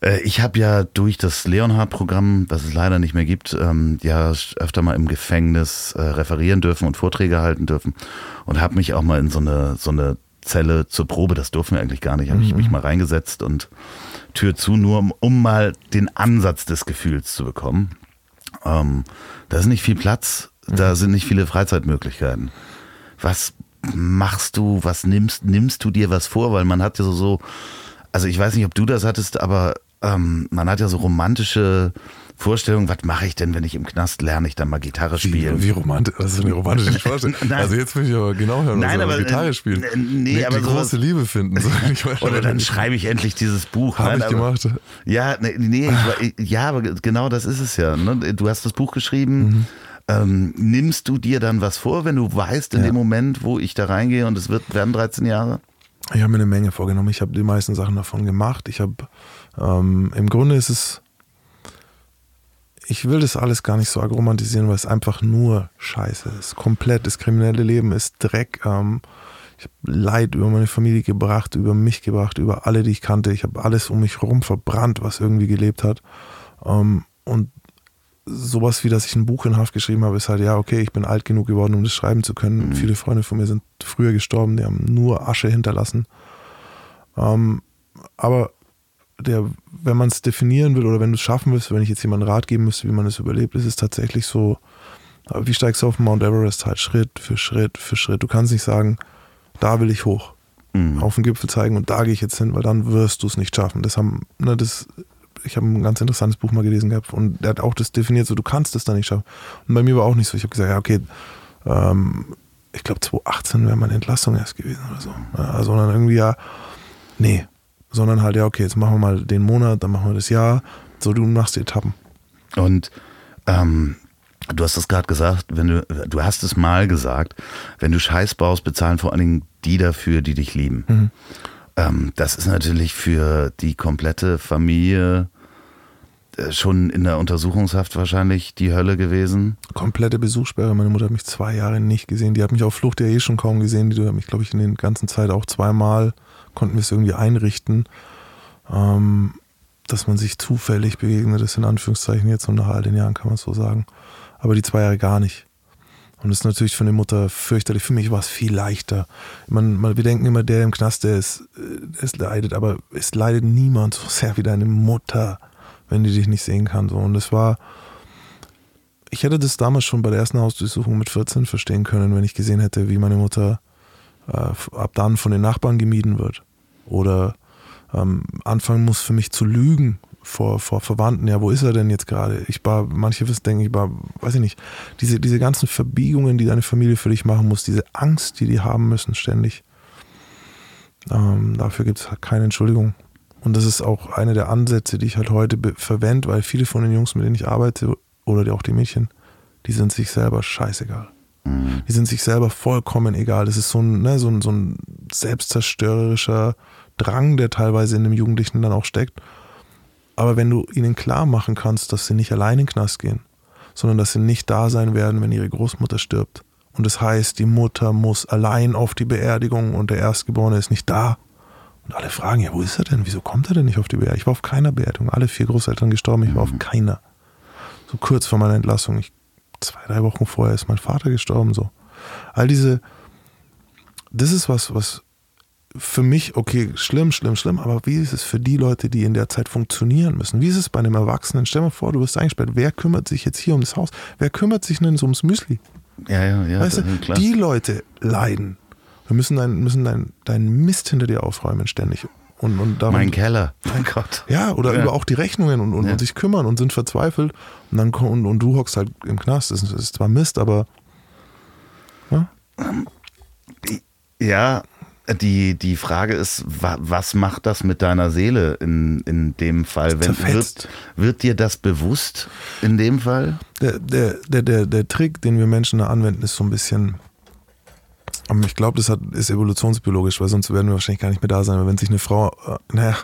äh, ich habe ja durch das Leonhard-Programm, das es leider nicht mehr gibt, ähm, ja öfter mal im Gefängnis äh, referieren dürfen und Vorträge halten dürfen und habe mich auch mal in so eine so eine Zelle zur Probe, das durften wir eigentlich gar nicht, habe ich mich mhm. mal reingesetzt und Tür zu, nur um, um mal den Ansatz des Gefühls zu bekommen. Ähm, da ist nicht viel Platz, da mhm. sind nicht viele Freizeitmöglichkeiten. Was machst du, was nimmst, nimmst du dir was vor? Weil man hat ja so, so also ich weiß nicht, ob du das hattest, aber ähm, man hat ja so romantische Vorstellungen, was mache ich denn, wenn ich im Knast lerne, ich dann mal Gitarre spielen. Wie, wie romantisch, das ist eine romantische Vorstellung. also jetzt will ich aber genau hören, Nein, aber, Gitarre spielen. Äh, nee, nee, aber die große Liebe finden. So, Oder dann schreibe ich endlich dieses Buch. Habe ich aber, gemacht. Ja, nee, nee ich, ja, aber genau das ist es ja. Ne? Du hast das Buch geschrieben. Mhm. Ähm, nimmst du dir dann was vor, wenn du weißt, in ja. dem Moment, wo ich da reingehe und es wird, werden 13 Jahre? Ich habe mir eine Menge vorgenommen. Ich habe die meisten Sachen davon gemacht. Ich habe ähm, im Grunde ist es, ich will das alles gar nicht so romantisieren, weil es einfach nur Scheiße ist. Komplett. Das kriminelle Leben ist Dreck. Ähm, ich habe Leid über meine Familie gebracht, über mich gebracht, über alle, die ich kannte. Ich habe alles um mich herum verbrannt, was irgendwie gelebt hat. Ähm, und sowas wie, dass ich ein Buch in Haft geschrieben habe, ist halt, ja, okay, ich bin alt genug geworden, um das schreiben zu können. Mhm. Viele Freunde von mir sind früher gestorben, die haben nur Asche hinterlassen. Ähm, aber der, wenn man es definieren will oder wenn du es schaffen willst, wenn ich jetzt jemandem Rat geben müsste, wie man es überlebt, ist es tatsächlich so, äh, wie steigst du auf Mount Everest halt Schritt für Schritt für Schritt. Du kannst nicht sagen, da will ich hoch, Mhm. auf den Gipfel zeigen und da gehe ich jetzt hin, weil dann wirst du es nicht schaffen. Das haben, ne, das, ich habe ein ganz interessantes Buch mal gelesen gehabt und der hat auch das definiert, so du kannst es da nicht schaffen. Und bei mir war auch nicht so. Ich habe gesagt, ja, okay, ähm, ich glaube 2018 wäre meine Entlassung erst gewesen oder so. Ja, sondern irgendwie ja, nee. Sondern halt, ja, okay, jetzt machen wir mal den Monat, dann machen wir das Jahr. So, du machst die Etappen. Und ähm, du hast es gerade gesagt, wenn du, du hast es mal gesagt, wenn du Scheiß baust, bezahlen vor allen Dingen die dafür, die dich lieben. Mhm. Ähm, das ist natürlich für die komplette Familie äh, schon in der Untersuchungshaft wahrscheinlich die Hölle gewesen. Komplette Besuchssperre. Meine Mutter hat mich zwei Jahre nicht gesehen. Die hat mich auf Flucht ja eh schon kaum gesehen. Die hat mich, glaube ich, in der ganzen Zeit auch zweimal konnten wir es irgendwie einrichten, ähm, dass man sich zufällig begegnet ist, in Anführungszeichen jetzt und nach all den Jahren kann man es so sagen. Aber die zwei Jahre gar nicht. Und das ist natürlich für eine Mutter fürchterlich. Für mich war es viel leichter. Man, man, wir denken immer, der im Knast, der ist, äh, es leidet, aber es leidet niemand so sehr wie deine Mutter, wenn die dich nicht sehen kann. So. Und es war, ich hätte das damals schon bei der ersten Hausdurchsuchung mit 14 verstehen können, wenn ich gesehen hätte, wie meine Mutter äh, ab dann von den Nachbarn gemieden wird. Oder ähm, anfangen muss für mich zu lügen vor, vor Verwandten. Ja, wo ist er denn jetzt gerade? Ich war, manche wissen, denken, ich war, weiß ich nicht, diese, diese ganzen Verbiegungen, die deine Familie für dich machen muss, diese Angst, die die haben müssen ständig. Ähm, dafür gibt es halt keine Entschuldigung. Und das ist auch einer der Ansätze, die ich halt heute verwende, weil viele von den Jungs, mit denen ich arbeite, oder die, auch die Mädchen, die sind sich selber scheißegal. Mhm. Die sind sich selber vollkommen egal. Das ist so ein, ne, so ein, so ein selbstzerstörerischer Drang, der teilweise in dem Jugendlichen dann auch steckt. Aber wenn du ihnen klar machen kannst, dass sie nicht allein in den Knast gehen, sondern dass sie nicht da sein werden, wenn ihre Großmutter stirbt. Und das heißt, die Mutter muss allein auf die Beerdigung und der Erstgeborene ist nicht da. Und alle fragen, ja, wo ist er denn? Wieso kommt er denn nicht auf die Beerdigung? Ich war auf keiner Beerdigung. Alle vier Großeltern gestorben, ich war auf keiner. So kurz vor meiner Entlassung. Ich, zwei, drei Wochen vorher ist mein Vater gestorben. So. All diese, das ist was, was für mich, okay, schlimm, schlimm, schlimm, aber wie ist es für die Leute, die in der Zeit funktionieren müssen? Wie ist es bei einem Erwachsenen? Stell mal vor, du wirst eingesperrt. Wer kümmert sich jetzt hier um das Haus? Wer kümmert sich denn so ums Müsli? Ja, ja, ja. weißt du, das- klar. die Leute leiden. Wir müssen deinen müssen dein, dein Mist hinter dir aufräumen ständig. Und, und darum, mein Keller. Mein Gott. ja, oder Ja. über auch die Rechnungen und, und, Ja. und sich kümmern und sind verzweifelt. Und dann und, und du hockst halt im Knast. Das ist, das ist zwar Mist, aber Ja, die, die Frage ist, wa, was macht das mit deiner Seele in, in dem Fall? Wenn, wird, wird dir das bewusst in dem Fall? der, der, der, der, der Trick, den wir Menschen da anwenden, ist so ein bisschen. ähm, Ich glaube, das hat, ist evolutionsbiologisch, weil sonst werden wir wahrscheinlich gar nicht mehr da sein. Aber wenn sich eine Frau, äh, naja,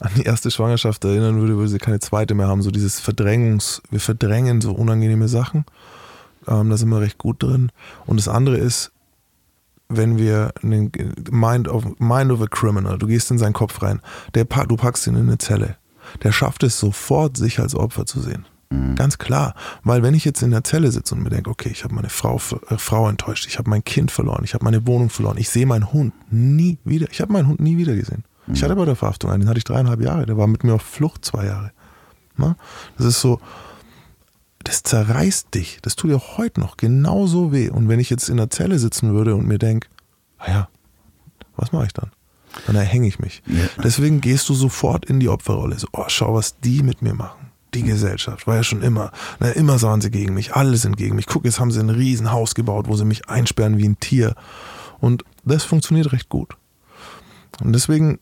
an die erste Schwangerschaft erinnern würde, würde sie keine zweite mehr haben. So dieses Verdrängungs, wir verdrängen so unangenehme Sachen. Ähm, da sind wir recht gut drin. Und das andere ist, wenn wir einen Mind of, Mind of a Criminal, du gehst in seinen Kopf rein, der, du packst ihn in eine Zelle, der schafft es sofort, sich als Opfer zu sehen. Ganz klar. Weil wenn ich jetzt in der Zelle sitze und mir denke, okay, ich habe meine Frau, äh, Frau enttäuscht, ich habe mein Kind verloren, ich habe meine Wohnung verloren, ich sehe meinen Hund nie wieder. Ich habe meinen Hund nie wieder gesehen. Ich hatte bei der Verhaftung einen, den hatte ich dreieinhalb Jahre, der war mit mir auf Flucht zwei Jahre. Na? Das ist so, das zerreißt dich. Das tut dir heute noch genauso weh. Und wenn ich jetzt in der Zelle sitzen würde und mir denke, naja, was mache ich dann? Dann erhänge ich mich. Ja. Deswegen gehst du sofort in die Opferrolle. So, oh, schau, was die mit mir machen. Die Gesellschaft war ja schon immer. Na, immer waren sie gegen mich. Alle sind gegen mich. Guck, jetzt haben sie ein Riesenhaus gebaut, wo sie mich einsperren wie ein Tier. Und das funktioniert recht gut. Und deswegen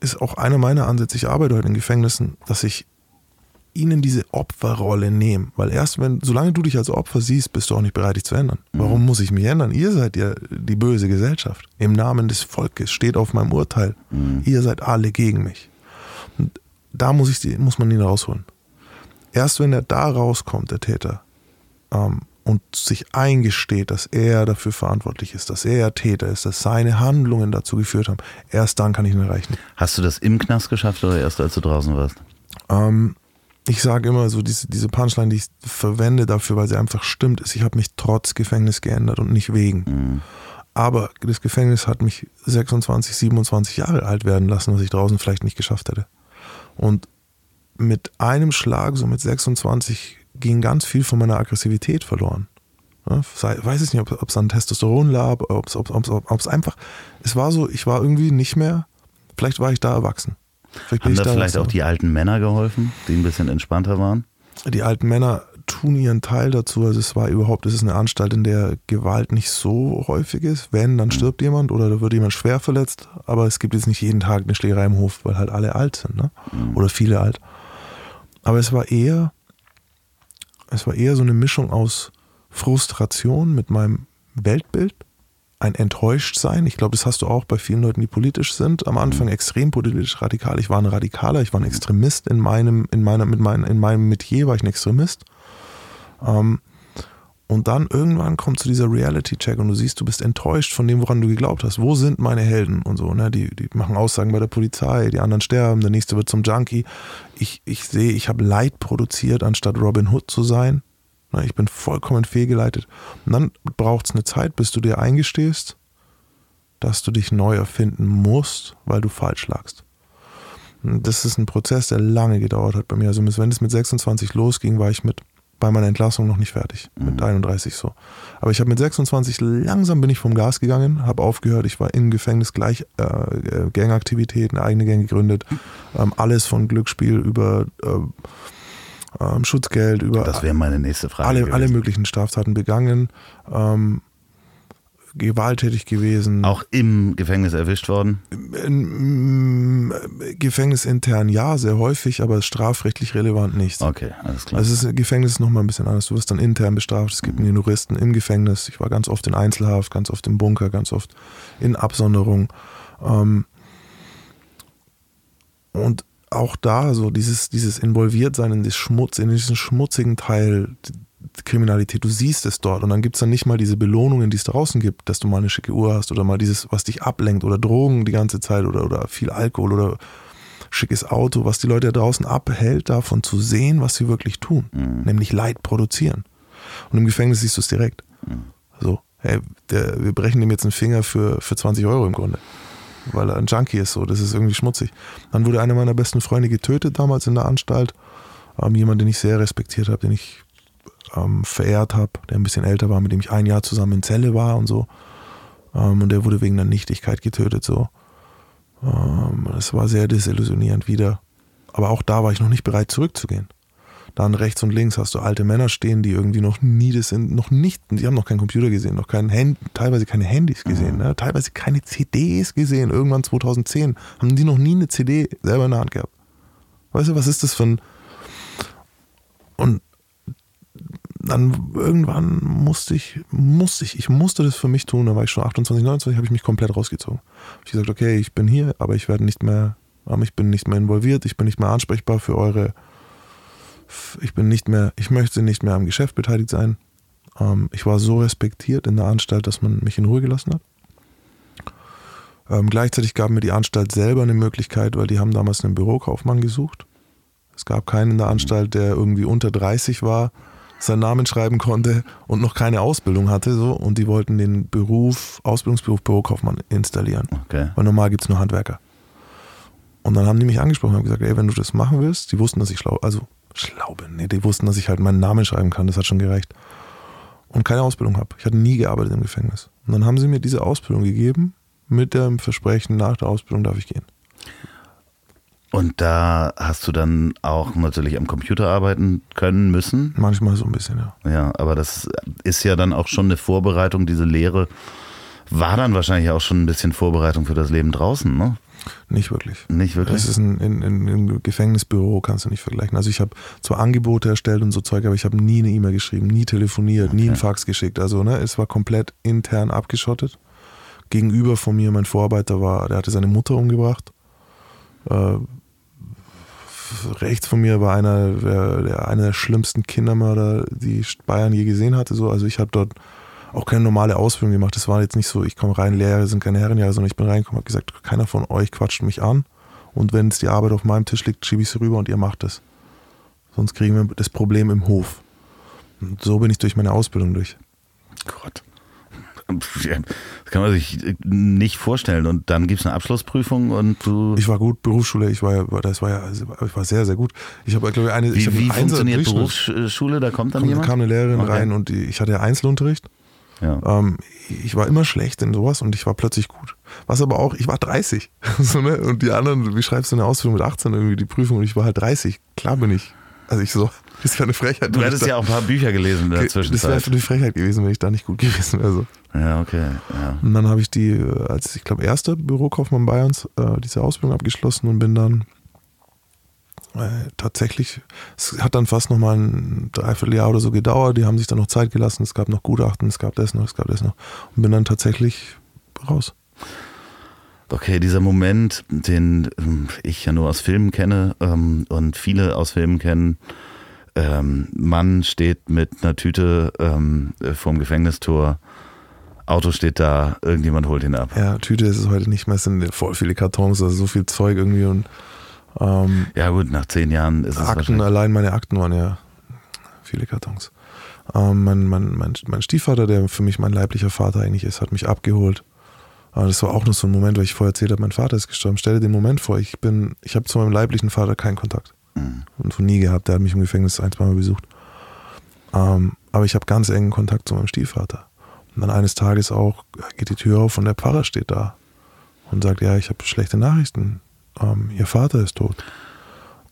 ist auch einer meiner Ansätze, ich arbeite heute in Gefängnissen, dass ich ihnen diese Opferrolle nehme. Weil erst wenn, solange du dich als Opfer siehst, bist du auch nicht bereit, dich zu ändern. Warum muss ich mich ändern? Ihr seid ja die böse Gesellschaft. Im Namen des Volkes steht auf meinem Urteil. Ihr seid alle gegen mich. Und da muss, ich, die- muss man ihn rausholen. Erst wenn er da rauskommt, der Täter, ähm, und sich eingesteht, dass er dafür verantwortlich ist, dass er Täter ist, dass seine Handlungen dazu geführt haben, erst dann kann ich ihn erreichen. Hast du das im Knast geschafft oder erst als du draußen warst? Ähm, ich sage immer so, diese, diese Punchline, die ich verwende dafür, weil sie einfach stimmt, ist, ich habe mich trotz Gefängnis geändert und nicht wegen. Mhm. Aber das Gefängnis hat mich 26, 27 Jahre alt werden lassen, was ich draußen vielleicht nicht geschafft hätte. Und mit einem Schlag, so mit 26, ging ganz viel von meiner Aggressivität verloren. Ja, weiß ich nicht, ob es an Testosteron lag, ob es einfach, es war so, ich war irgendwie nicht mehr, vielleicht war ich da erwachsen. Vielleicht Haben da, vielleicht auch die alten Männer geholfen, die ein bisschen entspannter waren? Die alten Männer tun ihren Teil dazu. Also es war überhaupt, es ist eine Anstalt, in der Gewalt nicht so häufig ist. Wenn, dann mhm. stirbt jemand oder da wird jemand schwer verletzt. Aber es gibt jetzt nicht jeden Tag eine Schlägerei im Hof, weil halt alle alt sind, ne? Mhm. Oder viele alt. Aber es war eher, es war eher so eine Mischung aus Frustration mit meinem Weltbild ein Enttäuschtsein. Ich glaube, das hast du auch bei vielen Leuten, die politisch sind. Am Anfang mhm. extrem politisch radikal. Ich war ein Radikaler, ich war ein Extremist in meinem, in meiner, mit mein, in meinem Metier war ich ein Extremist. Ähm, und dann irgendwann kommt zu dieser Reality-Check und du siehst, du bist enttäuscht von dem, woran du geglaubt hast. Wo sind meine Helden und so? Ne? Die, die machen Aussagen bei der Polizei, die anderen sterben, der nächste wird zum Junkie. Ich, ich sehe, ich habe Leid produziert, anstatt Robin Hood zu sein. Ich bin vollkommen fehlgeleitet. Und dann braucht es eine Zeit, bis du dir eingestehst, dass du dich neu erfinden musst, weil du falsch lagst. Das ist ein Prozess, der lange gedauert hat bei mir. Also wenn es mit 26 losging, war ich mit bei meiner Entlassung noch nicht fertig. Mhm. Mit 31 so. Aber ich habe mit 26 langsam bin ich vom Gas gegangen, habe aufgehört. Ich war im Gefängnis gleich äh, äh Gangaktivitäten, eigene Gang gegründet. Ähm, alles von Glücksspiel über äh, ähm, Schutzgeld, über das wäre meine nächste Frage alle, alle möglichen Straftaten begangen, ähm, gewalttätig gewesen. Auch im Gefängnis erwischt worden? In, Gefängnis intern ja, sehr häufig, aber strafrechtlich relevant nicht. Okay, alles klar. Also das Gefängnis ist nochmal ein bisschen anders. Du wirst dann intern bestraft. Es gibt mhm. einen Juristen im Gefängnis. Ich war ganz oft in Einzelhaft, ganz oft im Bunker, ganz oft in Absonderung. Ähm, und auch da so dieses, dieses Involviertsein in, das Schmutz, in diesen schmutzigen Teil Kriminalität, du siehst es dort und dann gibt es dann nicht mal diese Belohnungen, die es draußen gibt, dass du mal eine schicke Uhr hast oder mal dieses, was dich ablenkt oder Drogen die ganze Zeit oder, oder viel Alkohol oder schickes Auto, was die Leute da draußen abhält, davon zu sehen, was sie wirklich tun, mhm. nämlich Leid produzieren. Und im Gefängnis siehst du es direkt. Mhm. So, hey, der, wir brechen dem jetzt einen Finger für, für 20 Euro im Grunde weil er ein Junkie ist, so, das ist irgendwie schmutzig. Dann wurde einer meiner besten Freunde getötet damals in der Anstalt. Ähm, jemand, den ich sehr respektiert habe, den ich ähm, verehrt habe, der ein bisschen älter war, mit dem ich ein Jahr zusammen in Zelle war und so. Ähm, und der wurde wegen einer Nichtigkeit getötet, so. Ähm, das war sehr desillusionierend wieder. Aber auch da war ich noch nicht bereit zurückzugehen. Dann rechts und links hast du alte Männer stehen, die irgendwie noch nie das sind, noch nicht, die haben noch keinen Computer gesehen, noch kein Hand, teilweise keine Handys gesehen, mhm. ne? teilweise keine CDs gesehen. Irgendwann 2010 haben die noch nie eine CD selber in der Hand gehabt. Weißt du, was ist das für ein. Und dann irgendwann musste ich, musste ich, ich musste das für mich tun, da war ich schon 28, 29, habe ich mich komplett rausgezogen. Hab ich gesagt, okay, ich bin hier, aber ich werde nicht mehr, ich bin nicht mehr involviert, ich bin nicht mehr ansprechbar für eure ich bin nicht mehr, ich möchte nicht mehr am Geschäft beteiligt sein. Ähm, ich war so respektiert in der Anstalt, dass man mich in Ruhe gelassen hat. Ähm, gleichzeitig gab mir die Anstalt selber eine Möglichkeit, weil die haben damals einen Bürokaufmann gesucht. Es gab keinen in der Anstalt, der irgendwie unter 30 war, seinen Namen schreiben konnte und noch keine Ausbildung hatte. So, und die wollten den Beruf, Ausbildungsberuf Bürokaufmann installieren. Okay. Weil normal gibt es nur Handwerker. Und dann haben die mich angesprochen und haben gesagt, ey, wenn du das machen willst, die wussten, dass ich schlau, also schlau bin. Nee, die wussten, dass ich halt meinen Namen schreiben kann, das hat schon gereicht. Und keine Ausbildung habe. Ich hatte nie gearbeitet im Gefängnis. Und dann haben sie mir diese Ausbildung gegeben, mit dem Versprechen, nach der Ausbildung darf ich gehen. Und da hast du dann auch natürlich am Computer arbeiten können müssen? Manchmal so ein bisschen, ja. Ja, aber das ist ja dann auch schon eine Vorbereitung, diese Lehre war dann wahrscheinlich auch schon ein bisschen Vorbereitung für das Leben draußen, ne? Nicht wirklich. Nicht wirklich. Das ist ein, ein, ein Gefängnisbüro, kannst du nicht vergleichen. Also ich habe zwar Angebote erstellt und so Zeug, aber ich habe nie eine E-Mail geschrieben, nie telefoniert, okay. nie einen Fax geschickt. Also ne, es war komplett intern abgeschottet. Gegenüber von mir, mein Vorarbeiter war, der hatte seine Mutter umgebracht. Äh, rechts von mir war einer der, der, einer der schlimmsten Kindermörder, die Bayern je gesehen hatte. So. Also ich habe dort auch keine normale Ausbildung gemacht. Das war jetzt nicht so, ich komme rein, Lehrer sind keine Herrenjahre, sondern ich bin reingekommen, habe gesagt, keiner von euch quatscht mich an. Und wenn es die Arbeit auf meinem Tisch liegt, schiebe ich sie rüber und ihr macht es. Sonst kriegen wir das Problem im Hof. Und so bin ich durch meine Ausbildung durch. Gott. Das kann man sich nicht vorstellen. Und dann gibt es eine Abschlussprüfung und du. Ich war gut, Berufsschule, ich war, das war ja, ich war sehr, sehr gut. Ich habe, glaube ich, eine. Wie, ich wie funktioniert. Berufsschule? Da kommt dann Da jemand? kam eine Lehrerin Okay. rein und ich hatte ja Einzelunterricht. Ja. Ähm, ich war immer schlecht in sowas und ich war plötzlich gut. Was aber auch, ich war 30. so, ne? Und die anderen, wie schreibst du eine Ausbildung mit 18 irgendwie die Prüfung und ich war halt 30. Klar bin ich. Also ich so, das wäre eine Frechheit. Du hättest ja auch ein paar Bücher gelesen in der da, das wäre Zwischenzeit. eine Frechheit gewesen, wenn ich da nicht gut gewesen wäre. So. Ja, okay. Ja. Und dann habe ich die, äh, als ich glaube, erster Bürokaufmann Bayerns, äh, diese Ausbildung abgeschlossen und bin dann äh, tatsächlich, es hat dann fast nochmal ein Dreivierteljahr oder so gedauert. Die haben sich dann noch Zeit gelassen. Es gab noch Gutachten, es gab das noch, es gab das noch. Und bin dann tatsächlich raus. Okay, dieser Moment, den ähm, ich ja nur aus Filmen kenne ähm, und viele aus Filmen kennen, ähm, Mann steht mit einer Tüte ähm, äh, vorm Gefängnistor, Auto steht da, irgendjemand holt ihn ab. Ja, Tüte ist es heute nicht mehr. Es sind voll viele Kartons, also so viel Zeug irgendwie und ähm, Ja gut, nach zehn Jahren ist es Akten, allein meine Akten waren ja viele Kartons. Ähm, mein, mein, mein, mein Stiefvater, der für mich mein leiblicher Vater eigentlich ist, hat mich abgeholt. Aber das war auch noch so ein Moment, weil ich vorher erzählt habe, mein Vater ist gestorben. Stell dir den Moment vor, ich bin, ich habe zu meinem leiblichen Vater keinen Kontakt. Mhm. Und nie gehabt. Der hat mich im Gefängnis ein, zwei Mal besucht. Ähm, aber ich habe ganz engen Kontakt zu meinem Stiefvater. Und dann eines Tages auch geht die Tür auf und der Pfarrer steht da und sagt, ja, ich habe schlechte Nachrichten. Ähm, ihr Vater ist tot.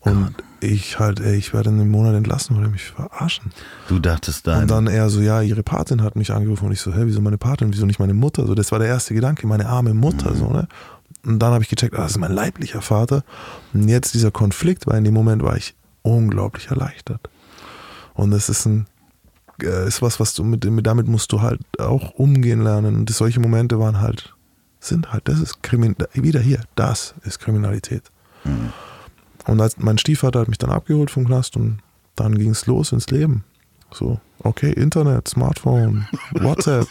Und ich halt, ey, ich werde in einem Monat entlassen, weil er mich verarschen. Du dachtest dein... Und dann er so, ja, ihre Patin hat mich angerufen und ich so, hä, wieso meine Patin, wieso nicht meine Mutter? So, das war der erste Gedanke, meine arme Mutter, so, ne? Und dann habe ich gecheckt, ah, das ist mein leiblicher Vater. Und jetzt dieser Konflikt, weil in dem Moment war ich unglaublich erleichtert. Und das ist ein, äh, ist was, was du mit, damit musst du halt auch umgehen lernen. Und solche Momente waren halt, sind halt, das ist Krimin, wieder hier, das ist Kriminalität. Und als, mein Stiefvater hat mich dann abgeholt vom Knast und dann ging es los ins Leben. So, okay, Internet, Smartphone, WhatsApp,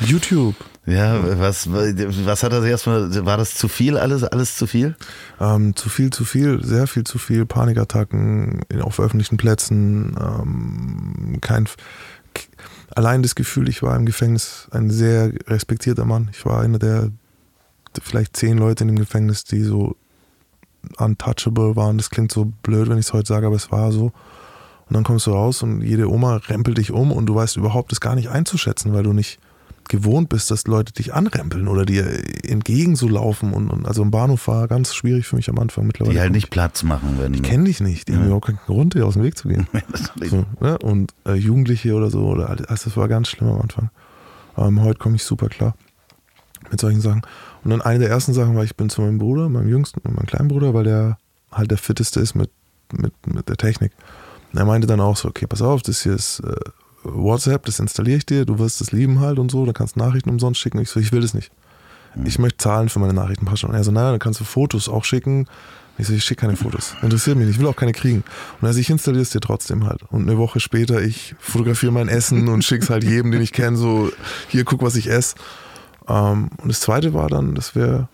YouTube. ja, was, was hat er erstmal... War das zu viel alles? Alles zu viel? Ähm, zu viel, zu viel, sehr viel zu viel. Panikattacken auf öffentlichen Plätzen. Ähm, kein, allein das Gefühl, ich war im Gefängnis ein sehr respektierter Mann. Ich war einer der vielleicht zehn Leute in dem Gefängnis, die so untouchable waren. Das klingt so blöd, wenn ich es heute sage, aber es war so. Und dann kommst du raus und jede Oma rempelt dich um und du weißt überhaupt das gar nicht einzuschätzen, weil du nicht gewohnt bist, dass Leute dich anrempeln oder dir entgegen so laufen. Und, und also im Bahnhof war ganz schwierig für mich am Anfang mittlerweile. Die halt nicht Platz machen, wenn... ich kenne dich nicht, die haben überhaupt keinen Grund, dir aus dem Weg zu gehen. so, ne? Und äh, Jugendliche oder so, oder alles, also das war ganz schlimm am Anfang. Ähm, heute komme ich super klar mit solchen Sachen. Und dann eine der ersten Sachen war, ich bin zu meinem Bruder, meinem jüngsten, meinem kleinen Bruder, weil der halt der fitteste ist mit, mit, mit der Technik. Und er meinte dann auch so, okay, pass auf, das hier ist äh, WhatsApp, das installiere ich dir, du wirst es lieben halt und so, da kannst du Nachrichten umsonst schicken. Ich so, ich will das nicht. Ich möchte zahlen für meine Nachrichten. Und er so, naja, dann kannst du Fotos auch schicken. Ich so, ich schicke keine Fotos. Interessiert mich nicht. Ich will auch keine kriegen. Und also ich installiere es dir trotzdem halt. Und eine Woche später, ich fotografiere mein Essen und schicke es halt jedem, den ich kenne, so, hier, guck, was ich esse. Ähm, und das zweite war dann, das wäre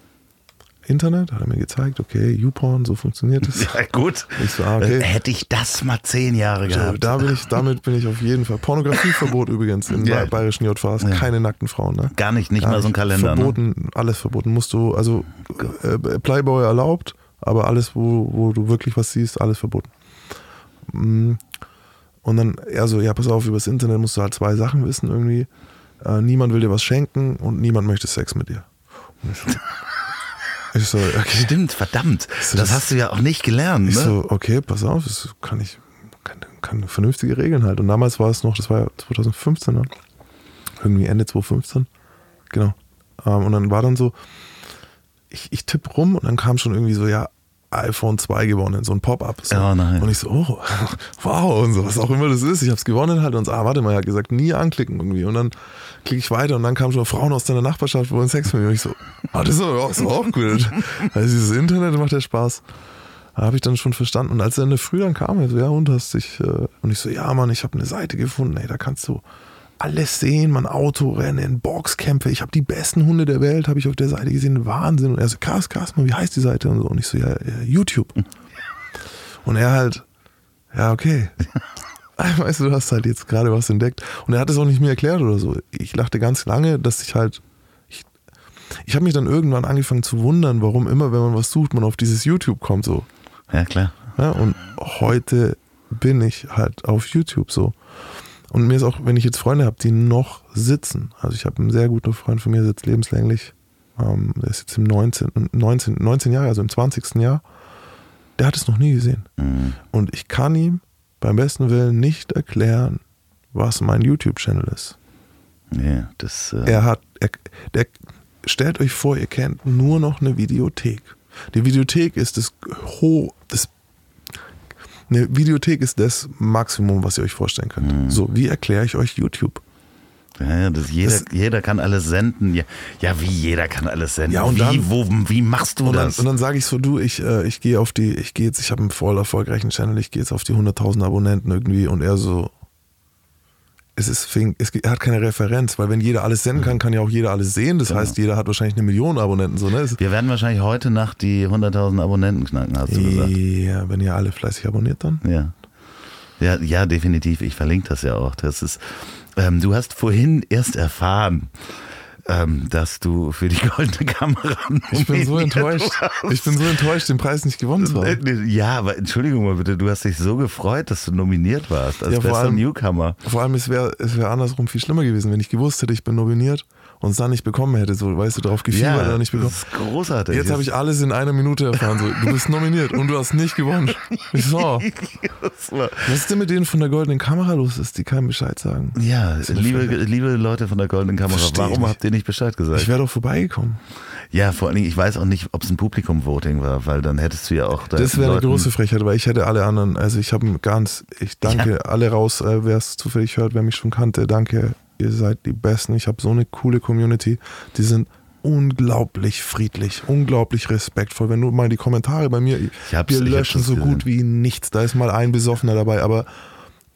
Internet, hat er mir gezeigt, okay, YouPorn, so funktioniert es. Ja, gut. Ich so, ah, okay. Hätte ich das mal zehn Jahre Ja, gehabt. da bin ich, damit bin ich auf jeden Fall. Pornografieverbot übrigens in Ja. ba- bayerischen JVs. Ja. Keine nackten Frauen, ne? Gar nicht, nicht Gar mal so ein Kalender. Ne? Verboten, alles verboten. Musst du, also äh, Playboy erlaubt, aber alles, wo, wo du wirklich was siehst, alles verboten. Mm. Und dann er so, ja, pass auf, übers Internet musst du halt zwei Sachen wissen irgendwie. Äh, niemand will dir was schenken und niemand möchte Sex mit dir. Und ich so, ich so okay. Stimmt, verdammt. so, das das- hast du ja auch nicht gelernt. Ne? Ich so, okay, pass auf, das kann ich, kann, kann vernünftige Regeln halt. Und damals war es noch, das war ja 2015, ne? irgendwie Ende 2015, genau. Ähm, und dann war dann so, ich, ich tippe rum und dann kam schon irgendwie so, ja, iPhone 2 gewonnen, so ein Pop-up. So. Oh nein. Und ich so, oh, wow, und so, was auch immer das ist. Ich habe es gewonnen halt und so, ah, warte mal, er hat gesagt, nie anklicken irgendwie. Und dann klicke ich weiter und dann kamen schon Frauen aus deiner Nachbarschaft, wollen Sex mit mir. Und ich so, ah, das ist aber auch, aber auch gut. Also dieses Internet macht ja Spaß. Da habe ich dann schon verstanden. Und als er in der Früh dann kam, er so, ja, und hast dich, äh, und ich so, ja, Mann, ich habe eine Seite gefunden, ey, da kannst du alles sehen, man Autorennen, Boxkämpfe, ich habe die besten Hunde der Welt, habe ich auf der Seite gesehen, Wahnsinn. Und er so, krass, krass, man, wie heißt die Seite? Und so. Und ich so, ja, YouTube. Und er halt Ja, okay. Weißt du, du hast halt jetzt gerade was entdeckt. Und er hat es auch nicht mehr erklärt oder so. Ich dachte ganz lange, dass ich halt. Ich, ich habe mich dann irgendwann angefangen zu wundern, warum immer, wenn man was sucht, man auf dieses YouTube kommt. So. Ja, klar. Ja, und heute bin ich halt auf YouTube so. Und mir ist auch, wenn ich jetzt Freunde habe, die noch sitzen. Also ich habe einen sehr guten Freund von mir, sitzt lebenslänglich. Ähm, der ist jetzt im 19, 19, 19 Jahre, also im 20. Jahr. Der hat es noch nie gesehen. Mhm. Und ich kann ihm beim besten Willen nicht erklären, was mein YouTube-Channel ist. Nee, das. Äh, Er hat, er, der, stellt euch vor, ihr kennt nur noch eine Videothek. Die Videothek ist das ho, das, eine Videothek ist das Maximum, was ihr euch vorstellen könnt. Mhm. So, wie erkläre ich euch YouTube? Ja, das jeder, Das- jeder kann alles senden. Ja, ja, wie jeder kann alles senden. Ja, und wie, dann- wo, wie machst du Und dann, das? und dann sage ich so, du, ich, äh, ich gehe auf die, ich gehe jetzt, ich habe einen voll erfolgreichen Channel, ich gehe jetzt auf die 100.000 Abonnenten irgendwie und er so, es ist, es, hat keine Referenz, weil wenn jeder alles senden kann, kann ja auch jeder alles sehen. Das Genau. heißt, jeder hat wahrscheinlich eine Million Abonnenten, so, ne? Wir werden wahrscheinlich heute Nacht die 100.000 Abonnenten knacken, hast du gesagt. ja, wenn ihr alle fleißig abonniert dann. Ja. Ja, ja, definitiv. Ich verlinke das ja auch. Das ist, ähm, du hast vorhin erst erfahren, ähm, dass du für die goldene Kamera Ich bin so enttäuscht. warst. Ich bin so enttäuscht, den Preis nicht gewonnen zu haben. Ja, aber Entschuldigung mal bitte, du hast dich so gefreut, dass du nominiert warst als Ja, bester allem- Newcomer. Vor allem, es wäre es wär andersrum viel schlimmer gewesen, wenn ich gewusst hätte, ich bin nominiert und es dann nicht bekommen hätte. So, weißt du, drauf gefiebert oder nicht bekommen. das ist großartig. Jetzt habe ich alles in einer Minute erfahren. So, du bist nominiert und du hast nicht gewonnen. Ich so, was ist denn mit denen von der goldenen Kamera los ist, die keinem Bescheid sagen? Ja, liebe, liebe Leute von der goldenen Kamera, Versteh warum habt ihr nicht Bescheid gesagt? Ich wäre doch vorbeigekommen. Ja, vor allen Dingen, ich weiß auch nicht, ob es ein Publikum-Voting war, weil dann hättest du ja auch da Das wäre eine große Frechheit, weil ich hätte alle anderen, also ich habe ganz, ich danke alle raus, äh, wer es zufällig hört, wer mich schon kannte, danke, ihr seid die Besten. Ich habe so eine coole Community, die sind unglaublich friedlich, unglaublich respektvoll. Wenn du mal die Kommentare bei mir, wir löschen so gesehen. gut wie nichts. Da ist mal ein Besoffener dabei, aber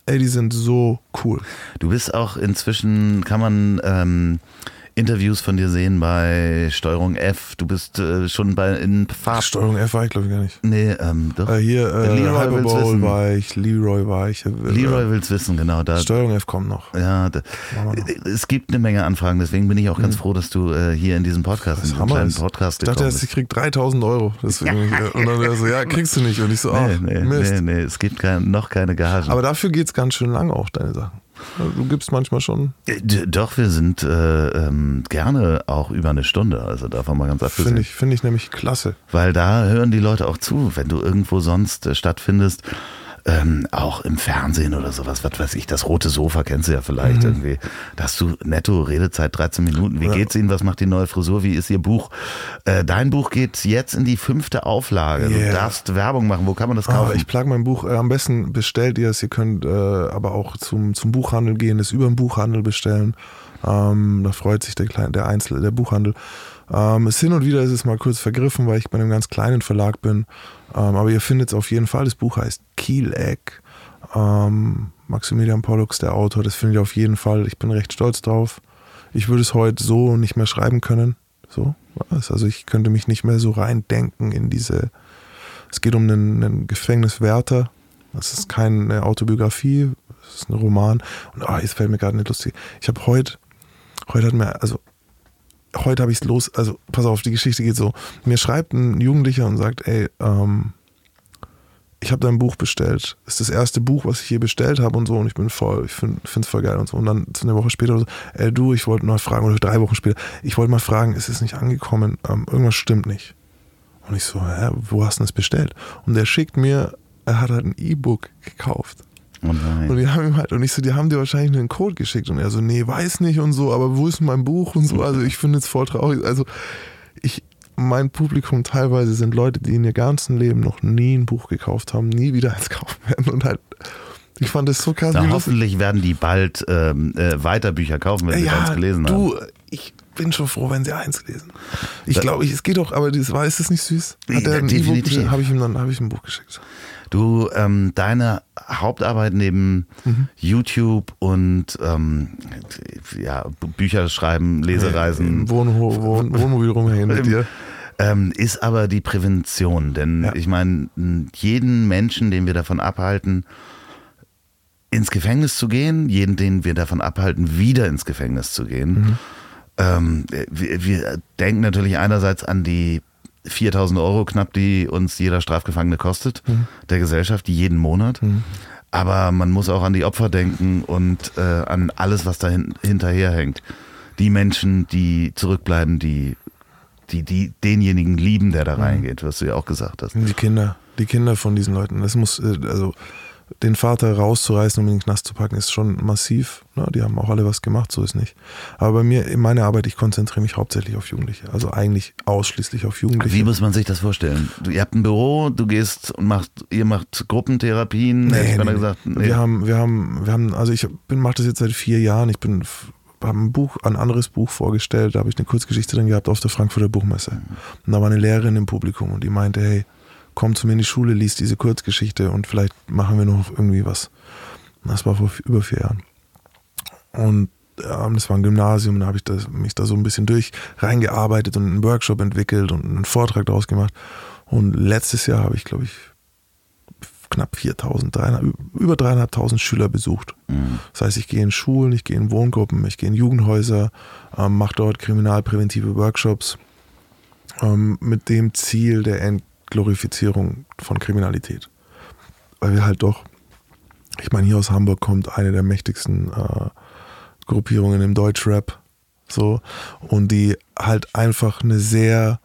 ey, die sind so cool. Du bist auch inzwischen, kann man ähm, Interviews von dir sehen bei Steuerung F. Du bist äh, schon bei in Farb. Steuerung F war ich glaube ich gar nicht. Nee, ähm, doch. Äh, hier, äh, Leroy will's wissen. war ich, Leroy war ich. Äh, Leroy will's wissen, genau. Da, Steuerung F kommt noch. ja, da, es gibt eine Menge Anfragen, deswegen bin ich auch ganz froh, dass du äh, hier in diesem Podcast, in Das diesem Hammer kleinen. Podcast Ich dachte erst, ich krieg 3000 Euro. Deswegen, Und dann er so, ja, kriegst du nicht. Und ich so, ach, Nee, nee, Mist. nee, nee, es gibt kein, noch keine Gagen. Aber dafür geht's ganz schön lang auch, deine Sachen. Also, Du gibst manchmal schon, Äh, Doch, wir sind äh, ähm, gerne auch über eine Stunde, also davon mal ganz abgesehen. finde ich, finde ich nämlich klasse. Weil da hören die Leute auch zu, wenn du irgendwo sonst äh, stattfindest. Ähm, auch im Fernsehen oder sowas, was weiß ich, das rote Sofa kennst du ja vielleicht irgendwie. Da hast du netto Redezeit 13 Minuten. Wie Mhm. Ja. geht's Ihnen? Was macht die neue Frisur? Wie ist Ihr Buch? Äh, dein Buch geht jetzt in die fünfte Auflage. Du Yeah. darfst Werbung machen. Wo kann man das Ah, kaufen? ich plage mein Buch, äh, am besten bestellt ihr es, ihr könnt äh, aber auch zum, zum Buchhandel gehen, es über den Buchhandel bestellen. Ähm, da freut sich der, Kleine, der Einzel, der Buchhandel. Ähm, es hin und wieder ist es mal kurz vergriffen, weil ich bei einem ganz kleinen Verlag bin. Ähm, aber ihr findet es auf jeden Fall. Das Buch heißt Kieleck. Ähm, Maximilian Pollux, der Autor, das findet ihr auf jeden Fall. Ich bin recht stolz drauf. Ich würde es heute so nicht mehr schreiben können. So. Also ich könnte mich nicht mehr so reindenken in diese. Es geht um einen, einen Gefängniswärter. Das ist keine Autobiografie, das ist ein Roman. Und ah, jetzt fällt mir gerade nicht lustig. Ich habe heute, heute hat mir, also heute habe ich es los, also pass auf, die Geschichte geht so. Mir schreibt ein Jugendlicher und sagt, ey, ähm, ich habe dein Buch bestellt. Ist das erste Buch, was ich je bestellt habe und so. Und ich bin voll, ich finde es voll geil und so. Und dann so eine Woche später so, ey du, ich wollte mal fragen, oder drei Wochen später, ich wollte mal fragen, ist es nicht angekommen? Ähm, irgendwas stimmt nicht. Und ich so, hä, wo hast du das bestellt? Und er schickt mir, er hat halt ein E-Book gekauft. Oh. Und wir haben ihm halt, und ich so, die haben dir wahrscheinlich einen Code geschickt. Und er so, nee, weiß nicht und so, aber wo ist mein Buch und so. Also ich finde es voll traurig. Also ich, mein Publikum teilweise sind Leute, die in ihr ganzen Leben noch nie ein Buch gekauft haben, nie wieder eins kaufen werden. Und halt, ich fand das so krass. Na, hoffentlich werden die bald ähm, äh, weiter Bücher kaufen, wenn sie ja, eins gelesen haben. du, ich bin schon froh, wenn sie eins lesen. Ich glaube, es geht doch, aber das war, ist das nicht süß? Hat E-Book Definitiv. Habe ich ihm dann, habe ich ihm ein Buch geschickt. Du, ähm, deine Hauptarbeit neben Mhm. YouTube und ähm, ja, Bücher schreiben, Lesereisen, Im Wohnho Wohn Wohnmobil rumhängen mit dir. ähm, ist aber die Prävention. Denn Ja. ich meine, jeden Menschen, den wir davon abhalten, ins Gefängnis zu gehen, jeden, den wir davon abhalten, wieder ins Gefängnis zu gehen. Mhm. Ähm, wir, wir denken natürlich einerseits an die 4000 Euro knapp, die uns jeder Strafgefangene kostet, Mhm. der Gesellschaft, die jeden Monat. Aber man muss auch an die Opfer denken und äh, an alles, was da hin, hinterherhängt. Die Menschen, die zurückbleiben, die, die, die denjenigen lieben, der da reingeht, was du ja auch gesagt hast. Die Kinder, die Kinder von diesen Leuten. Das muss, äh, also den Vater rauszureißen und in den Knast zu packen, ist schon massiv. Ne? Die haben auch alle was gemacht, so ist nicht. Aber bei mir, in meiner Arbeit, ich konzentriere mich hauptsächlich auf Jugendliche. Also eigentlich ausschließlich auf Jugendliche. Wie muss man sich das vorstellen? Du, ihr habt ein Büro, du gehst und macht, ihr macht Gruppentherapien. Hätte ich beinahe gesagt, nee. Wir haben, wir haben, wir haben, also ich bin, mache das jetzt seit vier Jahren. Ich bin, habe ein Buch, ein anderes Buch vorgestellt. Da habe ich eine Kurzgeschichte drin gehabt auf der Frankfurter Buchmesse. Und da war eine Lehrerin im Publikum und die meinte, hey, komm zu mir in die Schule, lies diese Kurzgeschichte und vielleicht machen wir noch irgendwie was. Das war vor über vier Jahren. Und ähm, das war ein Gymnasium, da habe ich das, mich da so ein bisschen durch reingearbeitet und einen Workshop entwickelt und einen Vortrag daraus gemacht. Und letztes Jahr habe ich, glaube ich, knapp 4000, dreieinhalb- über dreieinhalbtausend Schüler besucht. Das heißt, ich gehe in Schulen, ich gehe in Wohngruppen, ich gehe in Jugendhäuser, ähm, mache dort kriminalpräventive Workshops ähm, mit dem Ziel der Entglorifizierung von Kriminalität. Weil wir halt doch, ich meine, hier aus Hamburg kommt eine der mächtigsten äh, Gruppierungen im Deutschrap, so, und die halt einfach eine sehr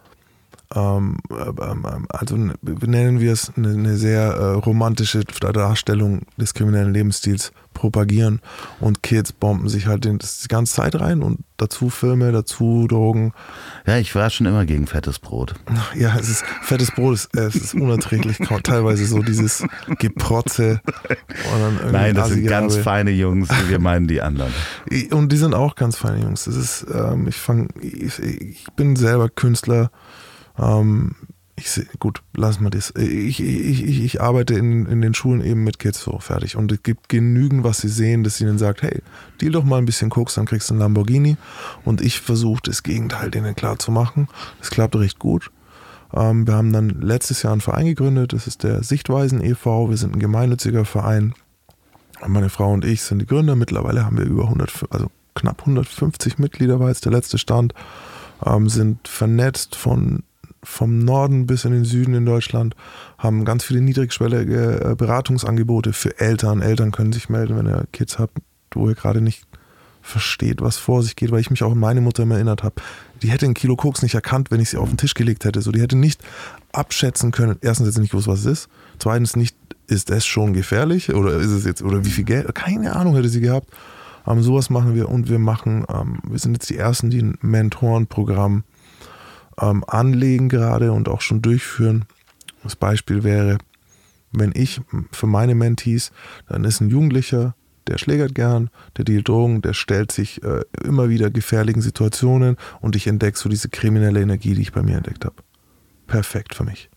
ähm, ähm, also wie nennen wir es, eine, eine sehr äh, romantische Darstellung des kriminellen Lebensstils propagieren und Kids bomben sich halt den, die ganze Zeit rein und dazu Filme, dazu Drogen. Ja, ich war schon immer gegen fettes Brot. Ja, es ist fettes Brot, es, es ist unerträglich, teilweise so dieses Geprotze. Nein, das sind ganz feine Jungs, wir meinen die anderen. Und die sind auch ganz feine Jungs. Das ist, ähm, ich fang, ich, ich bin selber Künstler. Ähm, ich seh, gut, lass mal das. Ich, ich, ich, ich arbeite in, in den Schulen eben mit Kids so fertig. Und es gibt genügend, was sie sehen, dass ihnen sagt, hey, deal doch mal ein bisschen Koks, dann kriegst du einen Lamborghini. Und ich versuche das Gegenteil denen klar zu machen. Das klappt recht gut. Ähm, wir haben dann letztes Jahr einen Verein gegründet. Das ist der Sichtweisen e.V. Wir sind ein gemeinnütziger Verein. Meine Frau und ich sind die Gründer. Mittlerweile haben wir über 100, also knapp 150 Mitglieder, war jetzt der letzte Stand. Ähm, sind vernetzt von, vom Norden bis in den Süden in Deutschland, haben ganz viele niedrigschwellige äh, Beratungsangebote für Eltern. Eltern können sich melden, wenn ihr Kids habt, wo ihr gerade nicht versteht, was vor sich geht, weil ich mich auch an meine Mutter immer erinnert habe. Die hätte ein Kilo Koks nicht erkannt, wenn ich sie auf den Tisch gelegt hätte. So, die hätte nicht abschätzen können. Erstens jetzt nicht gewusst, was es ist. Zweitens nicht, ist es schon gefährlich oder ist es jetzt oder wie viel Geld? Keine Ahnung hätte sie gehabt. Ähm, sowas machen wir und wir machen, ähm, wir sind jetzt die ersten, die ein Mentorenprogramm ähm, anlegen gerade und auch schon durchführen. Das Beispiel wäre, wenn ich für meine Mentees, dann ist ein Jugendlicher, der schlägert gern, der dealt Drogen, der stellt sich äh, immer wieder gefährlichen Situationen und ich entdecke so diese kriminelle Energie, die ich bei mir entdeckt habe. Perfekt für mich.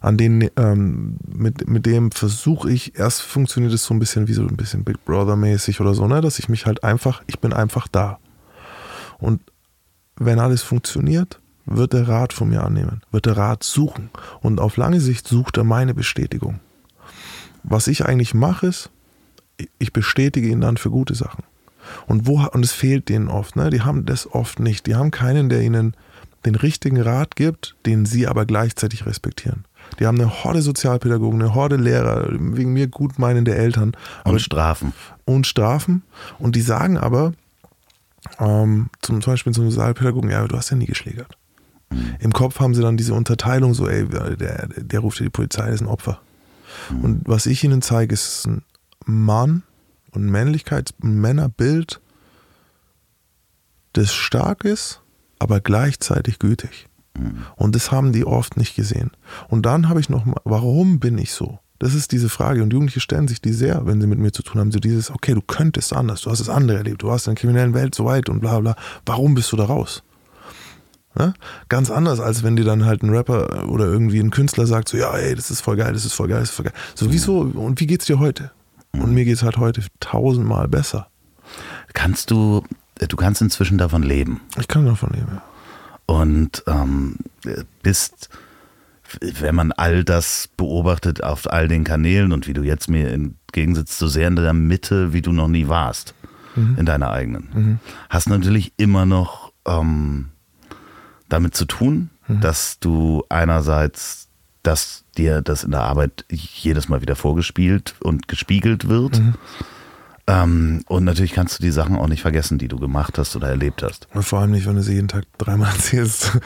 An den, ähm, mit, mit dem versuche ich, erst funktioniert es so ein bisschen wie so ein bisschen Big Brother-mäßig oder so, ne, dass ich mich halt einfach, ich bin einfach da. Und wenn alles funktioniert, wird der Rat von mir annehmen, wird der Rat suchen. Und auf lange Sicht sucht er meine Bestätigung. Was ich eigentlich mache, ist, ich bestätige ihn dann für gute Sachen. Und, wo, und es fehlt denen oft. Ne? Die haben das oft nicht. Die haben keinen, der ihnen den richtigen Rat gibt, den sie aber gleichzeitig respektieren. Die haben eine Horde Sozialpädagogen, eine Horde Lehrer, wegen mir gut meinende Eltern Und Strafen. und Strafen. Und die sagen aber, ähm, zum, zum Beispiel zum Sozialpädagogen, ja, du hast ja nie geschlägert. Im Kopf haben sie dann diese Unterteilung, so, ey, der, der ruft ja die Polizei, das ist ein Opfer. Und was ich ihnen zeige, ist ein Mann und Männlichkeits-, ein Männerbild, das stark ist, aber gleichzeitig gütig. Und das haben die oft nicht gesehen. Und dann habe ich noch mal, warum bin ich so? Das ist diese Frage. Und Jugendliche stellen sich die sehr, wenn sie mit mir zu tun haben. So dieses, okay, du könntest anders, du hast das andere erlebt, du warst in der kriminellen Welt so weit und bla bla. Warum bist du da raus? Ne? Ganz anders, als wenn dir dann halt ein Rapper oder irgendwie ein Künstler sagt, so, ja, ey, das ist voll geil, das ist voll geil, das ist voll geil. So, wieso, und wie geht's dir heute? Und mir geht's halt heute tausendmal besser. Kannst du, du kannst inzwischen davon leben. Ich kann davon leben, ja. und ähm, bist, wenn man all das beobachtet auf all den Kanälen und wie du jetzt mir entgegensitzt, so sehr in der Mitte, wie du noch nie warst, mhm. in deiner eigenen. Mhm. Hast natürlich immer noch ähm, damit zu tun, mhm. dass du einerseits, dass dir das in der Arbeit jedes Mal wieder vorgespielt und gespiegelt wird. Mhm. Ähm, und natürlich kannst du die Sachen auch nicht vergessen, die du gemacht hast oder erlebt hast. Und vor allem nicht, wenn du sie jeden Tag dreimal erzählst.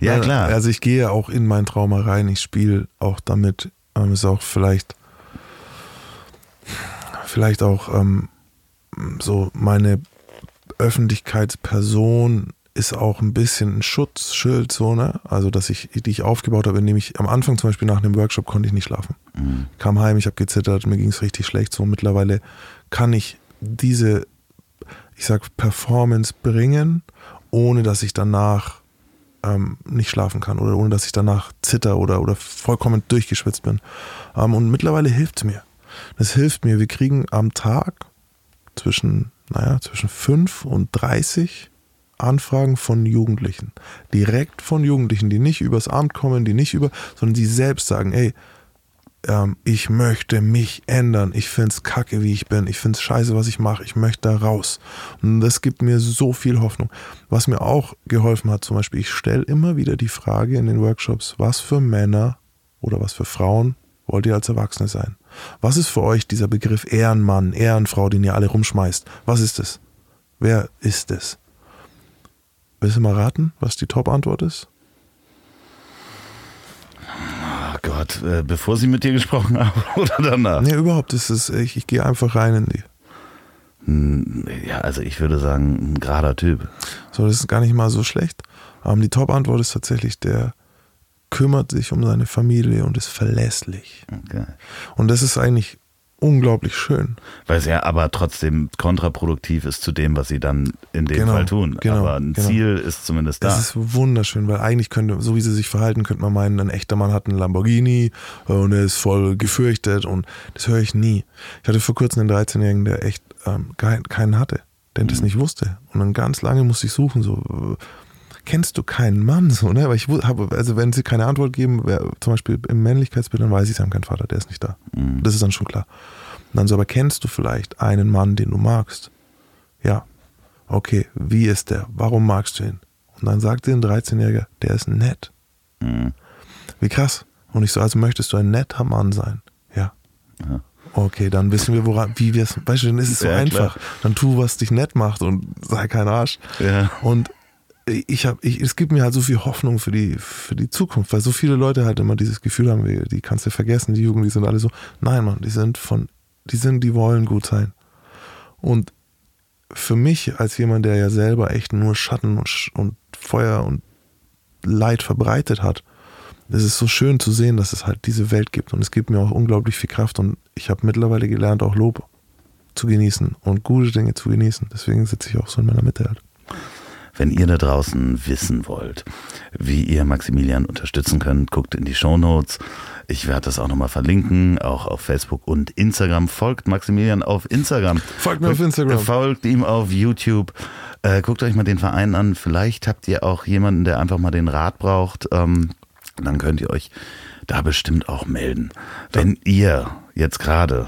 Ja, klar. Also ich gehe auch in mein Trauma rein, ich spiele auch damit. Ähm, ist auch vielleicht, vielleicht auch ähm, so meine Öffentlichkeitsperson ist auch ein bisschen ein Schutzschild, so, ne? Also, dass ich, die ich aufgebaut habe, indem ich am Anfang zum Beispiel nach einem Workshop konnte ich nicht schlafen. Mhm. Kam heim, ich habe gezittert, mir ging es richtig schlecht. So, mittlerweile kann ich diese, ich sag, Performance bringen, ohne dass ich danach ähm, nicht schlafen kann oder ohne dass ich danach zitter oder, oder vollkommen durchgeschwitzt bin. Ähm, und mittlerweile hilft es mir. Das hilft mir. Wir kriegen am Tag zwischen, naja, zwischen 5 und 30 Anfragen von Jugendlichen. Direkt von Jugendlichen, die nicht übers Amt kommen, die nicht über, sondern die selbst sagen, ey, ähm, ich möchte mich ändern. Ich finde es kacke, wie ich bin. Ich finde es scheiße, was ich mache. Ich möchte da raus. Und das gibt mir so viel Hoffnung. Was mir auch geholfen hat, zum Beispiel, ich stelle immer wieder die Frage in den Workshops, was für Männer oder was für Frauen wollt ihr als Erwachsene sein? Was ist für euch dieser Begriff Ehrenmann, Ehrenfrau, den ihr alle rumschmeißt? Was ist es? Wer ist es? Willst du mal raten, was die Top-Antwort ist? Oh Gott, äh, bevor sie mit dir gesprochen haben oder danach? Nee, überhaupt. Das ist, ich, ich gehe einfach rein in die. Hm, ja, also ich würde sagen, ein gerader Typ. So, das ist gar nicht mal so schlecht. Ähm, die Top-Antwort ist tatsächlich, der kümmert sich um seine Familie und ist verlässlich. Okay. Und das ist eigentlich unglaublich schön. Weil es ja aber trotzdem kontraproduktiv ist zu dem, was sie dann in dem genau, Fall tun. Genau, aber ein genau. Ziel ist zumindest da. Das ist wunderschön, weil eigentlich könnte, so wie sie sich verhalten, könnte man meinen, ein echter Mann hat einen Lamborghini äh, und er ist voll gefürchtet und das höre ich nie. Ich hatte vor kurzem einen 13-Jährigen, der echt ähm, keinen hatte, der mhm. das nicht wusste. Und dann ganz lange musste ich suchen, so kennst du keinen Mann so, ne? Weil ich habe, also wenn sie keine Antwort geben, wer, zum Beispiel im Männlichkeitsbild, dann weiß ich, sie haben keinen Vater, der ist nicht da. Mhm. Das ist dann schon klar. Und dann so, aber kennst du vielleicht einen Mann, den du magst? Ja. Okay, wie ist der? Warum magst du ihn? Und dann sagt sie ein 13-Jähriger, der ist nett. Mhm. Wie krass. Und ich so, also möchtest du ein netter Mann sein? Ja. ja. Okay, dann wissen wir, woran, wie wir es, weißt du, dann ist es so ja, einfach. Klar. Dann tu, was dich nett macht und sei kein Arsch. Ja. Und ich habe, ich, es gibt mir halt so viel Hoffnung für die, für die Zukunft, weil so viele Leute halt immer dieses Gefühl haben, die kannst du vergessen, die Jugend, die sind alle so, nein, Mann, die sind von, die sind, die wollen gut sein. Und für mich als jemand, der ja selber echt nur Schatten und, und Feuer und Leid verbreitet hat, ist es so schön zu sehen, dass es halt diese Welt gibt und es gibt mir auch unglaublich viel Kraft und ich habe mittlerweile gelernt, auch Lob zu genießen und gute Dinge zu genießen. Deswegen sitze ich auch so in meiner Mitte halt. Wenn ihr da draußen wissen wollt, wie ihr Maximilian unterstützen könnt, guckt in die Show Notes. Ich werde das auch nochmal verlinken, auch auf Facebook und Instagram. Folgt Maximilian auf Instagram. Folgt mir auf Instagram. Folgt ihm auf YouTube. Äh, guckt euch mal den Verein an. Vielleicht habt ihr auch jemanden, der einfach mal den Rat braucht. Ähm, dann könnt ihr euch da bestimmt auch melden. Wenn ihr jetzt gerade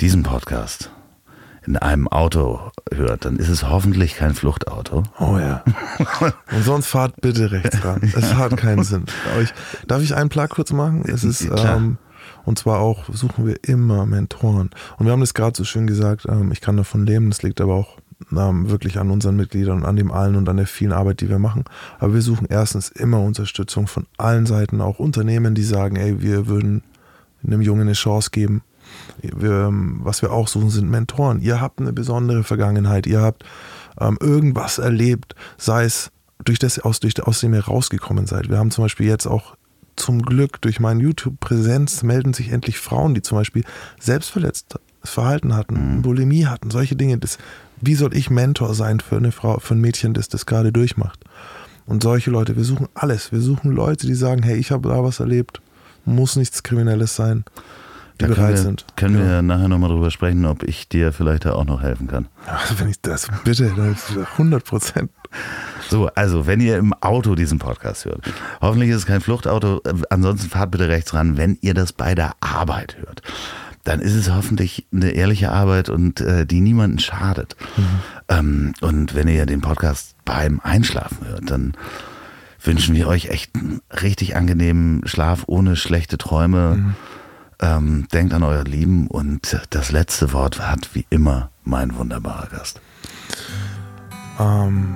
diesen Podcast in einem Auto hört, dann ist es hoffentlich kein Fluchtauto. Oh ja. Und sonst fahrt bitte rechts ran. Es hat keinen Sinn. Ich, darf ich einen Plug kurz machen? Es ist, ähm, und zwar auch suchen wir immer Mentoren. Und wir haben das gerade so schön gesagt, ähm, ich kann davon leben, das liegt aber auch ähm, wirklich an unseren Mitgliedern und an dem allen und an der vielen Arbeit, die wir machen. Aber wir suchen erstens immer Unterstützung von allen Seiten, auch Unternehmen, die sagen, ey, wir würden einem Jungen eine Chance geben was wir auch suchen, sind Mentoren. Ihr habt eine besondere Vergangenheit, ihr habt ähm, irgendwas erlebt, sei es durch das, aus, durch, aus dem ihr rausgekommen seid. Wir haben zum Beispiel jetzt auch zum Glück durch meine YouTube-Präsenz melden sich endlich Frauen, die zum Beispiel selbstverletztes Verhalten hatten, mhm. Bulimie hatten, solche Dinge. Das, wie soll ich Mentor sein für eine Frau, für ein Mädchen, das das gerade durchmacht? Und solche Leute, wir suchen alles. Wir suchen Leute, die sagen, hey, ich habe da was erlebt, muss nichts Kriminelles sein. Die Da bereit können wir, sind. Können Ja. wir nachher nochmal drüber sprechen, ob ich dir vielleicht da auch noch helfen kann. Also wenn ich das bitte, ist 100 Prozent. So, also, wenn ihr im Auto diesen Podcast hört, hoffentlich ist es kein Fluchtauto, äh, ansonsten fahrt bitte rechts ran, wenn ihr das bei der Arbeit hört. Dann ist es hoffentlich eine ehrliche Arbeit und äh, die niemanden schadet. Ähm, und wenn ihr den Podcast beim Einschlafen hört, dann wünschen wir euch echt einen richtig angenehmen Schlaf ohne schlechte Träume. Ähm, denkt an euer Lieben und das letzte Wort hat wie immer mein wunderbarer Gast. Ähm,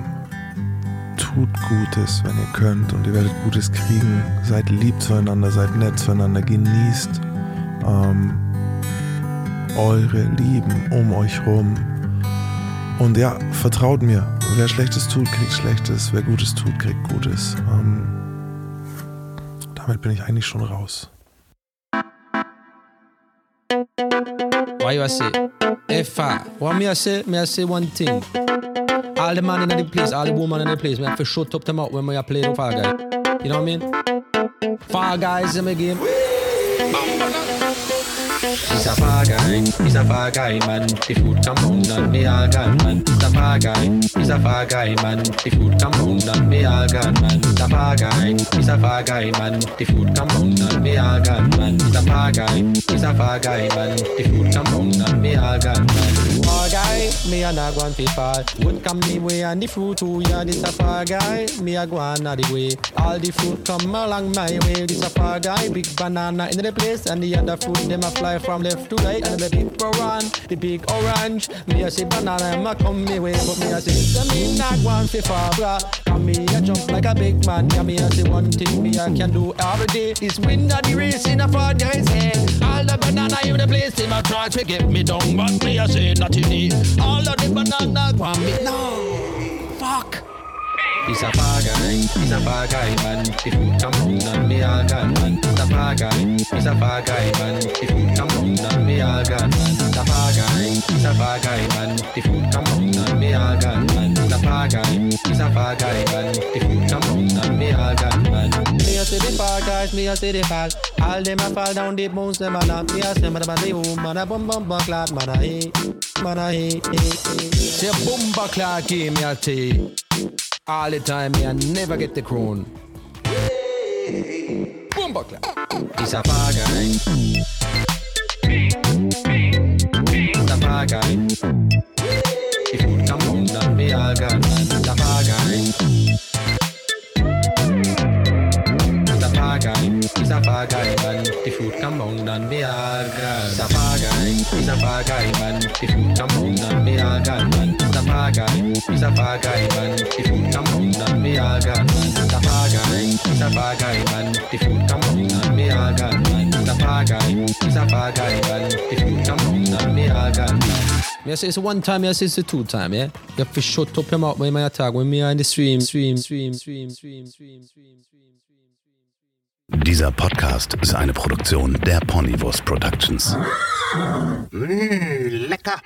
tut Gutes, wenn ihr könnt und ihr werdet Gutes kriegen. Seid lieb zueinander, seid nett zueinander, genießt ähm, eure Lieben um euch rum. Und ja, vertraut mir. Wer Schlechtes tut, kriegt Schlechtes. Wer Gutes tut, kriegt Gutes. Ähm, damit bin ich eigentlich schon raus. Why you say? If I, what me I say? Me I say one thing. All the man in the place, all the woman in the place, me have to up them out when me I play the Fall Guy. You know what I mean? Fall Guys in my game. He's a far guy, he's a far guy, man. The food come round and me all gone, man. He's a far guy, he's a far guy, man. The food come round and me all gone, man. He's a far guy, he's a far guy, man. The food come round and me all gone, man. He's a far guy, he's a far guy, man. The food come round and me all gone, man. Guy, me a not going to fall. Wood come me way and the fruit too, yeah. This a far guy, me a go on the way. All the fruit come along my way. This a far guy, big banana in the place, and the other fruit them a fly from left to right. And the big peron, the big orange. Me a say banana, them a come me way, but me a say, so me not want fi bruh. Me a jump like a big man. Yeah, me a say one thing me a can do every day is win the race in a far guy's head. All the banana in the place, them a try to get me down, but me a say not in it. All of the banana want me no. Fuck. He's a far guy, he's a far guy, man. If you come round and me all gone, man. He's a far guy, he's a far guy, man. If you come round and me all gone, man. He's a far guy, he's a far guy, man. If you come round and me all gone, man. A far guy, he's a far guy, man. If you come round and me all gone, man. Me a see the far guys, me a see the fall. All them a fall down the bones, them a not. Me a say, man a body, oh, man a bum bum bum clad, man a hey, man a hey, hey, hey. Say bumba clad game, me a you. All the time, me I never get the crown. Boomba clap. He's a far guy. He's a far guy. If you come me all gone, far guy. Far guy. He's a far guy, man. The food come round and me all gone. A far guy. He's a far guy, man. The food come round and me all gone, man. Far guy. He's a far guy, man. The food come round and me all gone, a far guy. He's a far guy, man. The food come round and me all gone, man. Far guy. He's a far guy, man. The food come round and me all gone, Yes, it's one time, yes, ist a two time, yeah? You have to shut up your mouth when I attack, when me in the stream, stream, stream, stream, stream, stream, stream, stream, stream. Dieser Podcast ist eine Produktion der Ponywurst Productions. mmh, lecker!